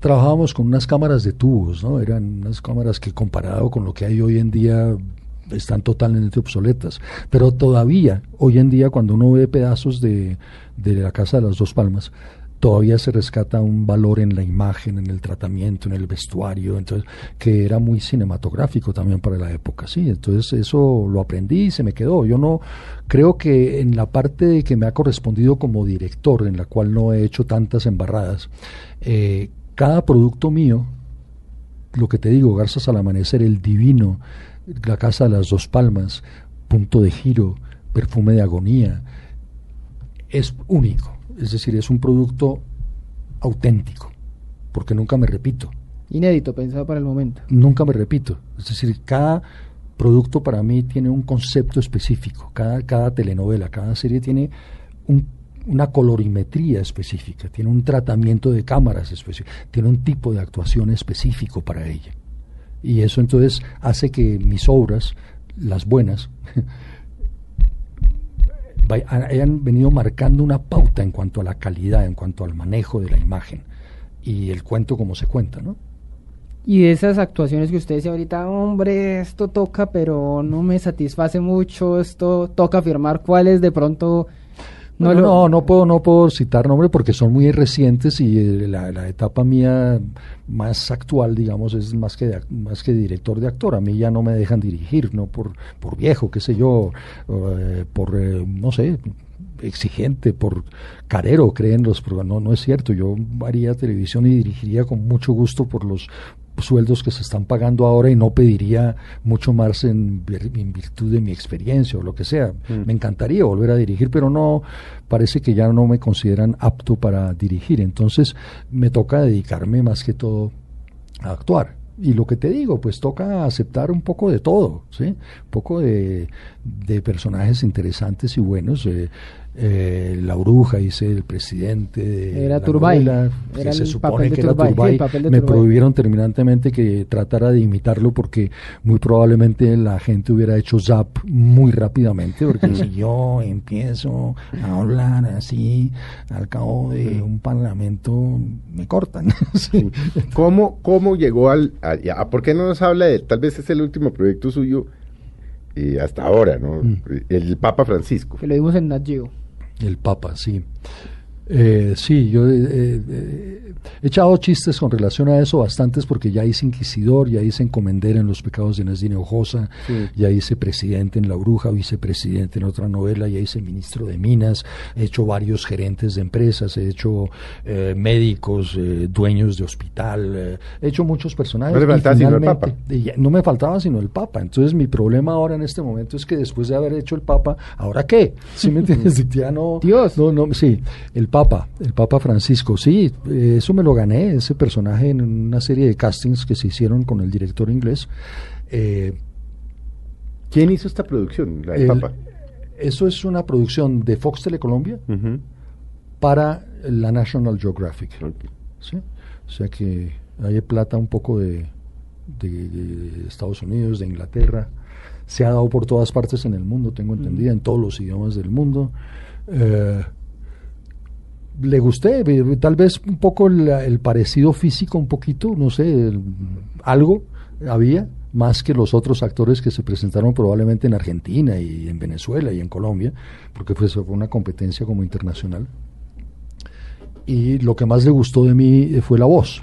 trabajábamos con unas cámaras de tubos, ¿no? Eran unas cámaras que comparado con lo que hay hoy en día están totalmente obsoletas. Pero todavía, hoy en día, cuando uno ve pedazos de, de la Casa de las Dos Palmas, todavía se rescata un valor en la imagen, en el tratamiento, en el vestuario, entonces que era muy cinematográfico también para la época, sí. Entonces eso lo aprendí y se me quedó. Yo no creo que en la parte de que me ha correspondido como director, en la cual no he hecho tantas embarradas, eh, cada producto mío, lo que te digo, Garzas al Amanecer, El Divino, La Casa de las Dos Palmas, Punto de Giro, Perfume de Agonía, es único. Es decir, es un producto auténtico, porque nunca me repito, Inédito, pensado para el momento. nunca me repito. Es decir, cada producto para mí tiene un concepto específico, cada, cada telenovela, cada serie tiene un- una colorimetría específica, tiene un tratamiento de cámaras específico, tiene un tipo de actuación específico para ella. Y eso entonces hace que mis obras, las buenas, [laughs] hayan venido marcando una pauta en cuanto a la calidad, en cuanto al manejo de la imagen y el cuento como se cuenta, ¿no? Y de esas actuaciones que usted decía ahorita, hombre, esto toca, pero no me satisface mucho, esto toca afirmar cuáles de pronto no No, no, no puedo, no puedo citar nombres porque son muy recientes y eh, la, la etapa mía más actual, digamos, es más que de más que director de actor. A mí ya no me dejan dirigir, no por por viejo, qué sé yo, eh, por eh, no sé, exigente, por carero, creen los programas. No, no es cierto. Yo haría televisión y dirigiría con mucho gusto por los sueldos que se están pagando ahora y no pediría mucho más en, vir- en virtud de mi experiencia o lo que sea. Me encantaría volver a dirigir, pero no parece que ya no me consideran apto para dirigir. Entonces me toca dedicarme más que todo a actuar. Y lo que te digo, pues toca aceptar un poco de todo, ¿sí? Un poco de, de personajes interesantes y buenos. eh, eh, la bruja, hice el presidente de Era la Turbay, novela, que era se el supone papel de que era Turbay, de Me Turbay. prohibieron terminantemente que tratara de imitarlo porque muy probablemente la gente hubiera hecho zap muy rápidamente, porque [laughs] si yo empiezo a hablar así, al cabo de un parlamento, me cortan. [laughs] Sí. ¿Cómo, cómo llegó al... a- a- ¿Por qué no nos habla de... Tal vez es el último proyecto suyo eh, hasta ahora, ¿no? Mm. El Papa Francisco. Que lo vimos en Nat Geo. El Papa, sí. Eh, sí, yo eh, eh, he echado chistes con relación a eso bastantes porque ya hice inquisidor, ya hice encomendera en Los pecados de Nasdine Ojosa, Sí. ya hice presidente en La Bruja, vicepresidente en otra novela, ya hice ministro de Minas, he hecho varios gerentes de empresas, he hecho eh, médicos, eh, dueños de hospital, he hecho muchos personajes. No le faltaba sino el Papa. no me faltaba sino el Papa. Entonces mi problema ahora en este momento es que después de haber hecho el Papa, ¿ahora qué? ¿Sí me entiendes? [laughs] Ya no, Dios. no, no, sí, el Papa, el Papa Francisco, sí, eso me lo gané, ese personaje en una serie de castings que se hicieron con el director inglés. Eh, ¿Quién hizo esta producción, la del el- Papa? eso es una producción de Fox Telecolombia Ujú. para la National Geographic. Ok. ¿sí? O sea que hay plata un poco de, de- de Estados Unidos, de Inglaterra. Se ha dado por todas partes en el mundo, tengo entendida, en todos los idiomas del mundo. Eh, le gusté, eh, tal vez un poco la- el parecido físico, un poquito, no sé, el- algo había, más que los otros actores que se presentaron probablemente en Argentina y en Venezuela y en Colombia, porque fue, fue una competencia como internacional y lo que más le gustó de mí eh, fue la voz.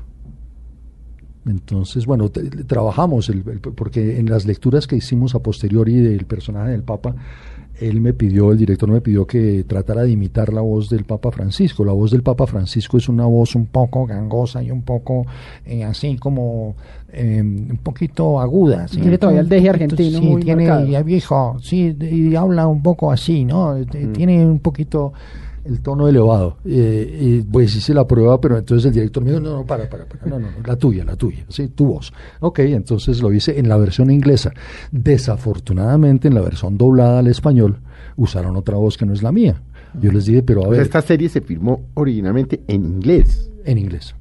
Entonces, bueno, trabajamos, el, porque en las lecturas que hicimos a posteriori del personaje del Papa, él me pidió, el director me pidió que tratara de imitar la voz del Papa Francisco. La voz del Papa Francisco es una voz un poco gangosa y un poco eh, así como em, un poquito aguda. Tiene todavía el deje argentino. Sí, tiene, ya viejo, sí, y habla un poco así, ¿no? Mm. Tiene un poquito el tono elevado. Eh, y pues hice la prueba, pero entonces el director me dijo, no, no, para, para, para, no, no, la tuya, la tuya, sí, tu voz. Ok, entonces lo hice en la versión inglesa. Desafortunadamente, en la versión doblada al español, usaron otra voz que no es la mía. Yo les dije, pero a ver... esta serie se firmó originalmente en inglés. En inglés,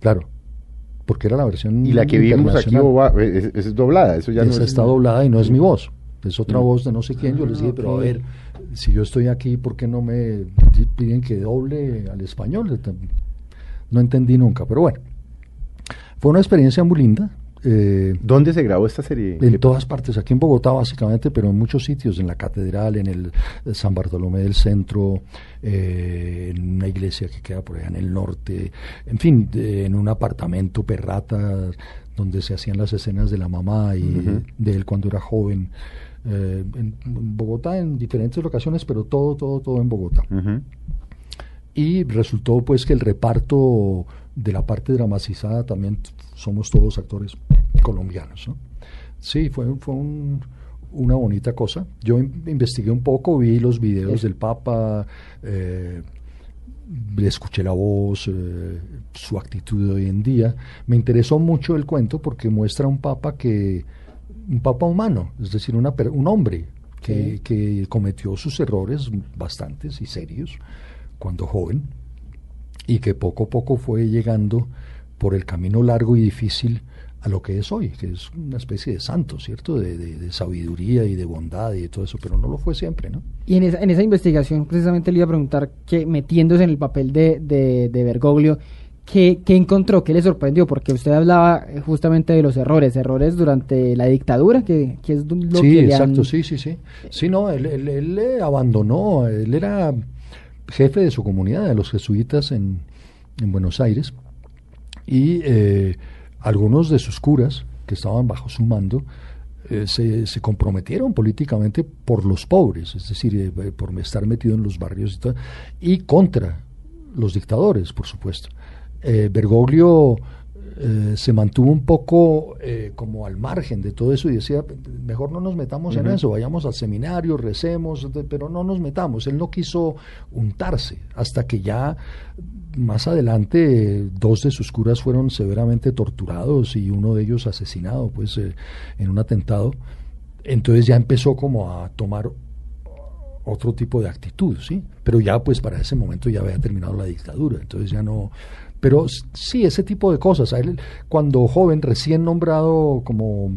claro. Porque era la versión Y la que vimos aquí es, doblada, eso ya Esa está doblada y no es mi voz. Es otra mm. voz de no sé quién. Yo les dije, pero a ver, si yo estoy aquí, ¿por qué no me piden que doble al español? No entendí nunca, pero bueno. Fue una experiencia muy linda. Eh, ¿Dónde se grabó esta serie? En todas partes, aquí en Bogotá básicamente, pero en muchos sitios, en la catedral, en el, San Bartolomé del Centro, eh, en una iglesia que queda por allá en el norte, en fin, en un apartamento perrata donde se hacían las escenas de la mamá y de él cuando era joven. Eh, en, Bogotá en diferentes locaciones, pero todo, todo, todo en Bogotá. Y resultó pues que el reparto de la parte dramatizada también somos todos actores colombianos. Sí, fue, fue una bonita cosa. Yo investigué un poco, vi los videos del Papa, eh, le escuché la voz, eh, su actitud de hoy en día. Me interesó mucho el cuento porque muestra un Papa que un papa humano, es decir, una, un hombre que, que, cometió sus errores bastantes y serios cuando joven y que poco a poco fue llegando por el camino largo y difícil a lo que es hoy, que es una especie de santo, ¿cierto? De, de, sabiduría y de bondad y de todo eso, pero no lo fue siempre, ¿no? Y en esa, en esa investigación precisamente le iba a preguntar que metiéndose en el papel de, de, de Bergoglio, ¿Qué, encontró? ¿Qué le sorprendió? Porque usted hablaba eh, justamente de los errores, errores durante la dictadura, que, es lo sí, exacto, sí, sí, sí. Sí, no, él, él, le abandonó, él era jefe de su comunidad, de los jesuitas en, en Buenos Aires, y eh, algunos de sus curas, que estaban bajo su mando, eh, se, se, comprometieron políticamente por los pobres, es decir, por estar metido en los barrios y, todo, y contra los dictadores, por supuesto eh, Bergoglio eh, se mantuvo un poco eh, como al margen de todo eso y decía, mejor no nos metamos en eso, vayamos al seminario, recemos, pero no nos metamos. Él no quiso untarse hasta que ya más adelante dos de sus curas fueron severamente torturados y uno de ellos asesinado pues eh, en un atentado. Entonces ya empezó como a tomar otro tipo de actitud, ¿sí? Pero ya pues para ese momento ya había terminado la dictadura, entonces ya no pero sí, ese tipo de cosas. él, cuando joven, recién nombrado como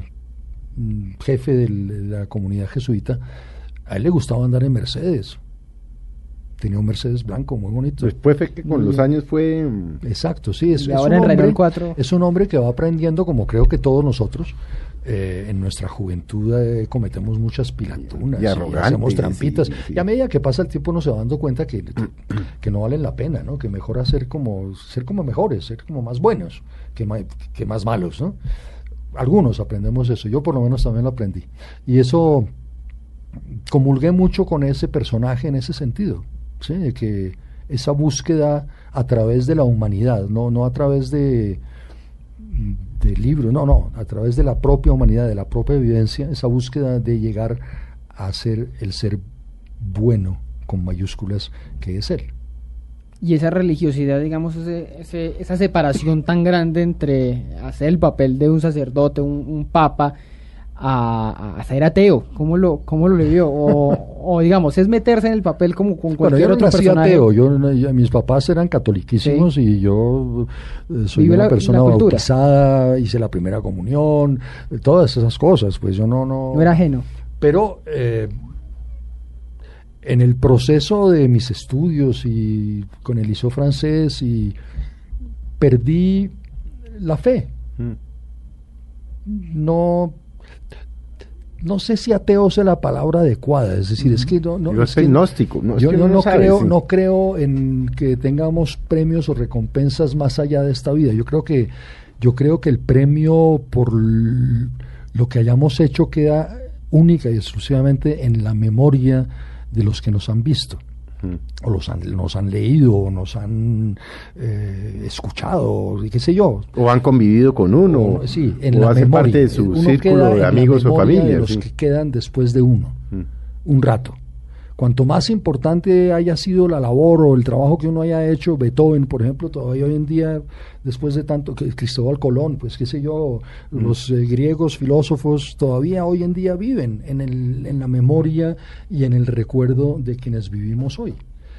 mm, jefe de la comunidad jesuita, a él le gustaba andar en Mercedes. Tenía un Mercedes blanco muy bonito. Después fue que con los años fue... Mm, Exacto, sí. Es, un hombre, es un hombre que va aprendiendo como creo que todos nosotros eh, en nuestra juventud eh, cometemos muchas pilatunas y, hacemos trampitas. Y a medida que pasa el tiempo uno se va dando cuenta que, [clears throat] que, no valen la pena, ¿no? Que mejor hacer como, ser como mejores, ser como más buenos que, que más malos, ¿no? Algunos aprendemos eso, yo por lo menos también lo aprendí. Y eso comulgué mucho con ese personaje en ese sentido, ¿sí? De que esa búsqueda a través de la humanidad, no, no a través de del libro, no, no, a través de la propia humanidad, de la propia vivencia, esa búsqueda de llegar a ser el ser bueno con mayúsculas que es él. Y esa religiosidad, digamos, esa separación tan grande entre hacer el papel de un sacerdote, un papa, a, ser ateo? ¿Cómo lo, cómo lo le vio? O, digamos, es meterse en el papel como con cualquier otro personaje. ateo, yo, mis papás eran catoliquísimos y yo eh, soy una persona bautizada, hice la primera comunión, todas esas cosas, pues yo no... No, no era ajeno. Pero eh, en el proceso de mis estudios y con el ISO francés y perdí la fe. Mm. No no sé si ateo sea la palabra adecuada, es decir, es que no, no yo soy gnóstico, no, yo no, creo, no creo en que tengamos premios o recompensas más allá de esta vida. Yo creo que Yo creo que el premio por lo que hayamos hecho queda única y exclusivamente en la memoria de los que nos han visto. O los han, nos han leído, o nos han eh, escuchado, y qué sé yo. O han convivido con uno. sí, en la memoria. parte de su círculo de amigos o familia. los que quedan después de uno. Un rato. Cuanto más importante haya sido la labor o el trabajo que uno haya hecho, Beethoven, por ejemplo, todavía hoy en día, después de tanto, que Cristóbal Colón, pues qué sé yo, mm. los eh, griegos filósofos todavía hoy en día viven en, el, en la memoria y en el recuerdo de quienes vivimos hoy.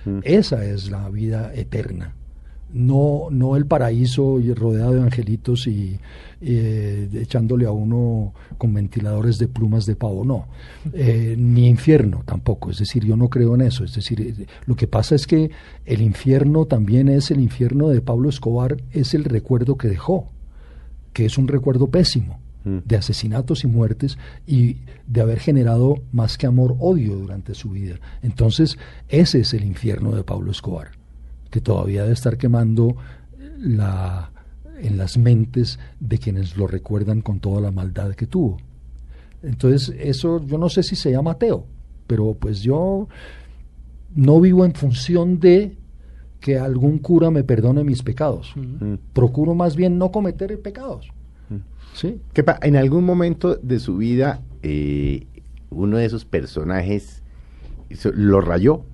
Mm. Esa es la vida eterna no, no el paraíso y rodeado de angelitos y eh, echándole a uno con ventiladores de plumas de pavo, no, eh, ni infierno tampoco, es decir, yo no creo en eso, es decir, eh, lo que pasa es que el infierno también es el infierno de Pablo Escobar, es el recuerdo que dejó, que es un recuerdo pésimo mm. de asesinatos y muertes y de haber generado más que amor odio durante su vida. Entonces, ese es el infierno de Pablo Escobar que todavía debe estar quemando la, en las mentes de quienes lo recuerdan con toda la maldad que tuvo. Entonces, eso yo no sé si se llama ateo, pero pues yo no vivo en función de que algún cura me perdone mis pecados. Mm. Procuro más bien no cometer pecados. Mm. ¿Sí? en algún momento de su vida, eh, uno de esos personajes lo rayó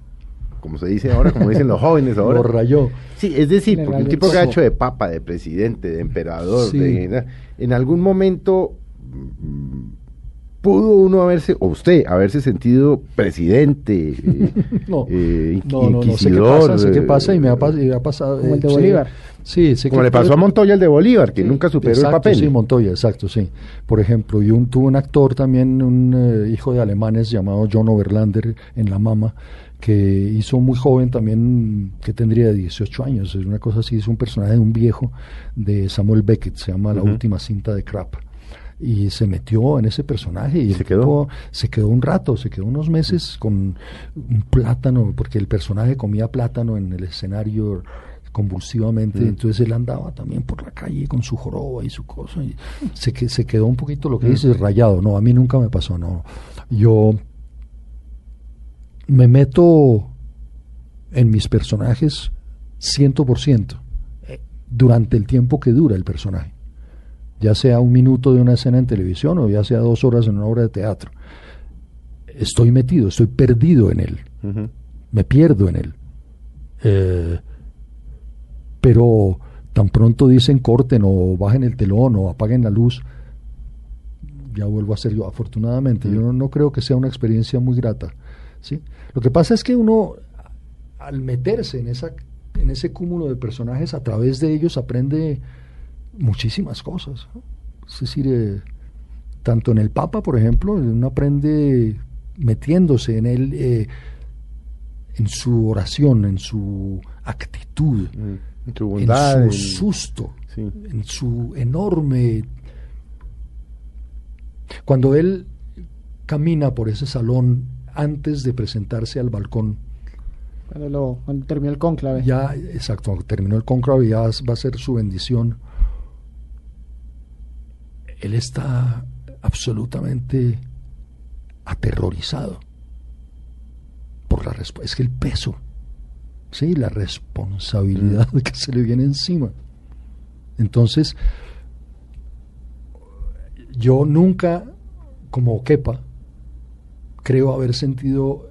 como se dice ahora, como dicen los jóvenes ahora. Lo rayó. Sí, es decir, porque el tipo que ha hecho de papa, de presidente, de emperador, en algún momento mm, pudo uno haberse, o usted, haberse sentido presidente, [laughs] eh, no, eh, no, no, no, sé qué pasa, sé qué pasa y me ha, pasado. Como el de Bolívar. Sí, sé como le pasó a Montoya el de Bolívar, que nunca superó el papel. Sí, Montoya, exacto, sí. Por ejemplo, y un, tuvo un actor también, un eh, hijo de alemanes llamado John Overlander en La Mama, que hizo muy joven también, que tendría 18 años, es una cosa así, es un personaje de un viejo de Samuel Beckett, se llama La última cinta de Crap. Y se metió en ese personaje y se quedó se quedó un rato, se quedó unos meses con un plátano, porque el personaje comía plátano en el escenario convulsivamente, entonces él andaba también por la calle con su joroba y su cosa, y se, se quedó un poquito lo que dice rayado, no, a mí nunca me pasó, no, yo me meto en mis personajes 100% eh, durante el tiempo que dura el personaje, ya sea un minuto de una escena en televisión o ya sea dos horas en una obra de teatro. Estoy metido, estoy perdido en él, me pierdo en él. Eh, pero tan pronto dicen corten o bajen el telón o apaguen la luz, ya vuelvo a ser yo. Afortunadamente, yo no creo que sea una experiencia muy grata lo que pasa es que uno, al meterse en, esa, en ese cúmulo de personajes, a través de ellos aprende muchísimas cosas. Es decir, eh, tanto en el Papa, por ejemplo, uno aprende metiéndose en él, eh, en su oración, en su actitud, mm, en, su bondad, en su susto, en su enorme... Cuando él camina por ese salón antes de presentarse al balcón. Cuando, lo, terminó el cónclave. Ya, exacto, cuando terminó el cónclave ya va a ser su bendición. Él está absolutamente aterrorizado por la respuesta. Es que el peso, sí, la responsabilidad [laughs] que se le viene encima. Entonces, yo nunca, como Kepa, creo haber sentido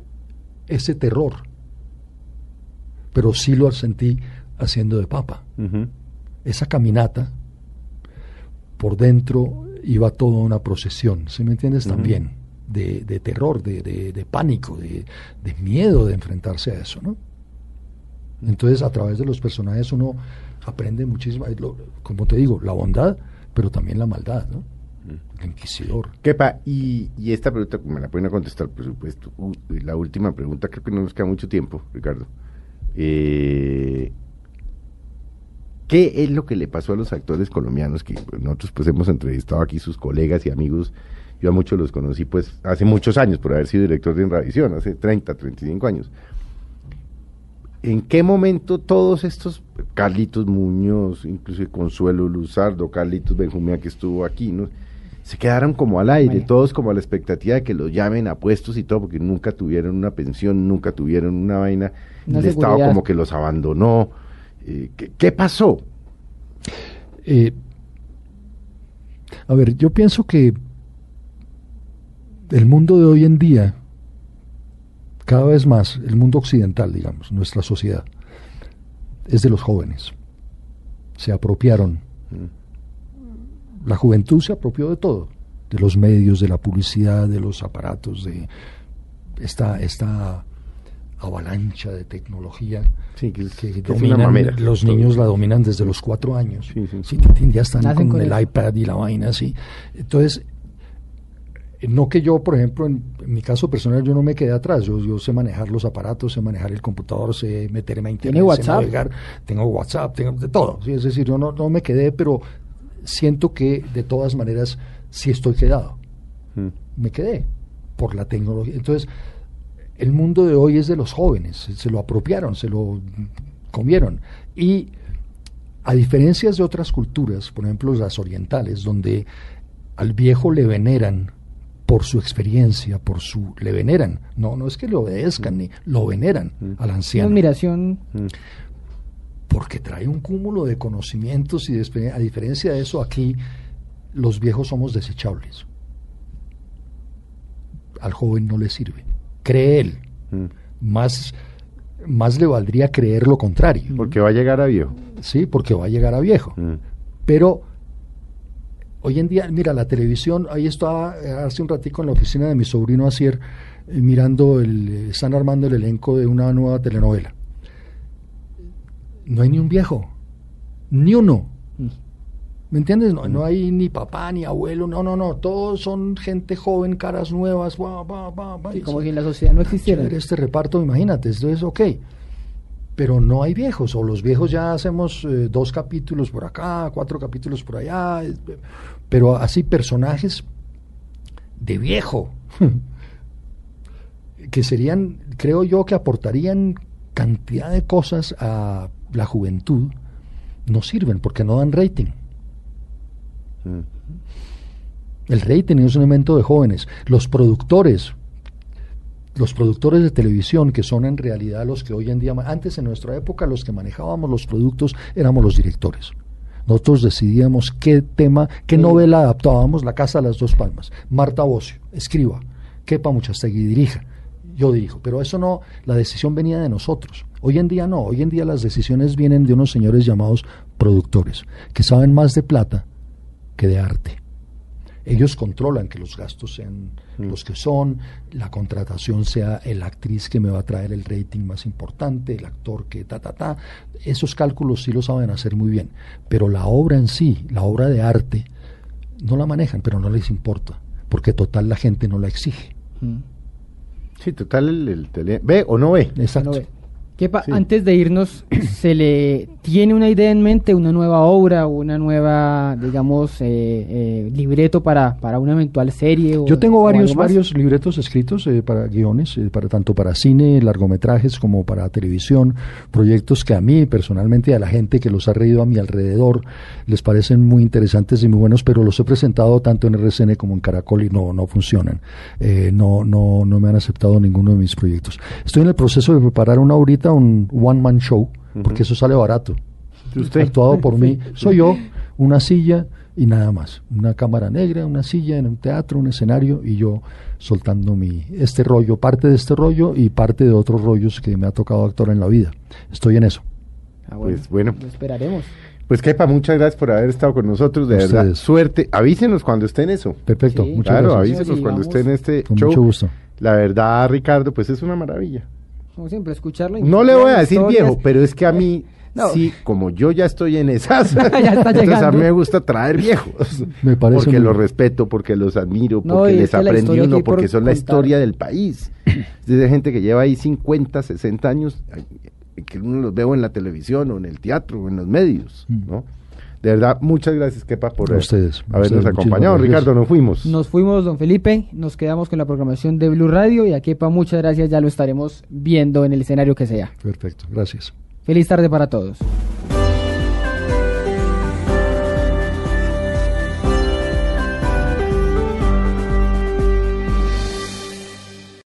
ese terror, pero sí lo sentí haciendo de papa. Esa caminata, por dentro iba toda una procesión, ¿sí me entiendes? También de, de, terror, de, de, pánico, de, miedo de enfrentarse a eso, ¿no? Entonces, a través de los personajes uno aprende muchísimo, como te digo, la bondad, pero también la maldad, ¿no? Inquisidor. Kepa, y, y, esta pregunta me la pueden contestar, por supuesto. la última pregunta, creo que no nos queda mucho tiempo, Ricardo. Eh, ¿Qué es lo que le pasó a los actores colombianos que nosotros pues hemos entrevistado aquí sus colegas y amigos? Yo a muchos los conocí pues hace muchos años por haber sido director de Enravisión, hace 30, 35 años. ¿En qué momento todos estos Carlitos Muñoz, incluso Consuelo Luzardo, Carlitos Benjumea que estuvo aquí, ¿no? Se quedaron como al aire, todos como a la expectativa de que los llamen a puestos y todo, porque nunca tuvieron una pensión, nunca tuvieron una vaina. el Estado como que los abandonó. Eh, ¿qué, pasó? Eh, a ver, yo pienso que el mundo de hoy en día, cada vez más, el mundo occidental, digamos, nuestra sociedad, es de los jóvenes. Se apropiaron. La juventud se apropió de todo, de los medios, de la publicidad, de los aparatos, de esta, esta avalancha de tecnología que, los niños la dominan desde los cuatro años. ya están con, el iPad y la vaina así. Entonces, no que yo, por ejemplo, en, mi caso personal, yo no me quedé atrás. Yo, yo, sé manejar los aparatos, sé manejar el computador, sé meterme a internet, WhatsApp? navegar, tengo WhatsApp, tengo de todo. Es decir, yo no, no me quedé, pero siento que de todas maneras sí estoy quedado. Mm. Me quedé por la tecnología. Entonces, el mundo de hoy es de los jóvenes, se lo apropiaron, se lo comieron. Y a diferencias de otras culturas, por ejemplo las orientales, donde al viejo le veneran por su experiencia, por su le veneran. No, no es que le obedezcan ni lo veneran mm. al anciano. admiración. Mm. Porque trae un cúmulo de conocimientos y de A diferencia de eso, aquí los viejos somos desechables. Al joven no le sirve. Cree él. Mm. Más, más le valdría creer lo contrario. Porque va a llegar a viejo. Sí, porque va a llegar a viejo. Pero Hoy en día, mira, la televisión, ahí estaba eh, hace un ratico en la oficina de mi sobrino Asier, eh, mirando, el, eh, están armando el elenco de una nueva telenovela. No hay ni un viejo, ni uno. ¿Me entiendes? No, no hay ni papá, ni abuelo, no, no, no, todos son gente joven, caras nuevas, como si en la sociedad no existiera. Este reparto, imagínate, esto es ok. Pero no hay viejos, o los viejos ya hacemos dos capítulos por acá, cuatro capítulos por allá, pero así personajes de viejo, [laughs] que serían, creo yo, que aportarían cantidad de cosas a la juventud, no sirven porque no dan rating. Mm. El rating es un elemento de jóvenes. Los productores, los productores de televisión, que son en realidad los que hoy en día, antes en nuestra época, los que manejábamos los productos éramos los directores. Nosotros decidíamos qué tema, qué novela adaptábamos, La Casa de las Dos Palmas. Marta Bocio, escriba. Kepa Muchastegui, dirija. Yo dirijo. Pero eso no, la decisión venía de nosotros. Hoy en día no, hoy en día las decisiones vienen de unos señores llamados productores, que saben más de plata que de arte ellos controlan que los gastos sean mm. los que son, la contratación sea el actriz que me va a traer el rating más importante, el actor que ta, ta, ta. Esos cálculos sí lo saben hacer muy bien, pero la obra en sí, la obra de arte, no la manejan, pero no les importa, porque total la gente no la exige. Mm. Sí, total el, tele... ve o no ve. Exacto. Antes de irnos, [clears throat] ¿se le tiene una idea en mente, una nueva obra, una nueva, digamos, eh, eh, libreto para, para una eventual serie? Yo tengo varios, varios libretos escritos eh, para guiones, para tanto para cine, largometrajes como para televisión, proyectos que a mí personalmente y a la gente que los ha reído a mi alrededor les parecen muy interesantes y muy buenos, pero los he presentado tanto en RCN como en Caracol y no, no funcionan. no, no, no me han aceptado ninguno de mis proyectos. Estoy en el proceso de preparar una ahorita un one man show, porque eso sale barato. ¿Usted? Actuado por mí. Soy yo, [laughs] una silla y nada más. Una cámara negra, una silla en un teatro, un escenario y yo soltando mi este rollo, parte de este rollo y parte de otros rollos que me ha tocado actuar en la vida. Estoy en eso. Ah, pues bueno. Lo esperaremos. Pues Kepa, muchas gracias por haber estado con nosotros, de verdad. Suerte. Avísenos cuando esté en eso. Perfecto, muchas claro, avísenos cuando esté en este con Mucho gusto. La verdad, Ricardo, pues es una maravilla como siempre, escucharlo. No le voy a decir viejo, pero es que a mí, sí, como yo ya estoy en esas, [laughs] ya está entonces a mí me gusta traer viejos. me parece porque los respeto, porque los admiro, porque les aprendí uno, porque son la historia del país. Es de gente que lleva ahí 50, 60 años, que uno los veo en la televisión o en el teatro o en los medios, mm. De verdad, muchas gracias, Kepa, por ustedes, habernos acompañado. Ricardo, nos fuimos. Nos fuimos, don Felipe. Nos quedamos con la programación de Blue Radio. Y a Kepa, muchas gracias. Ya lo estaremos viendo en el escenario que sea. Perfecto, gracias. Feliz tarde para todos.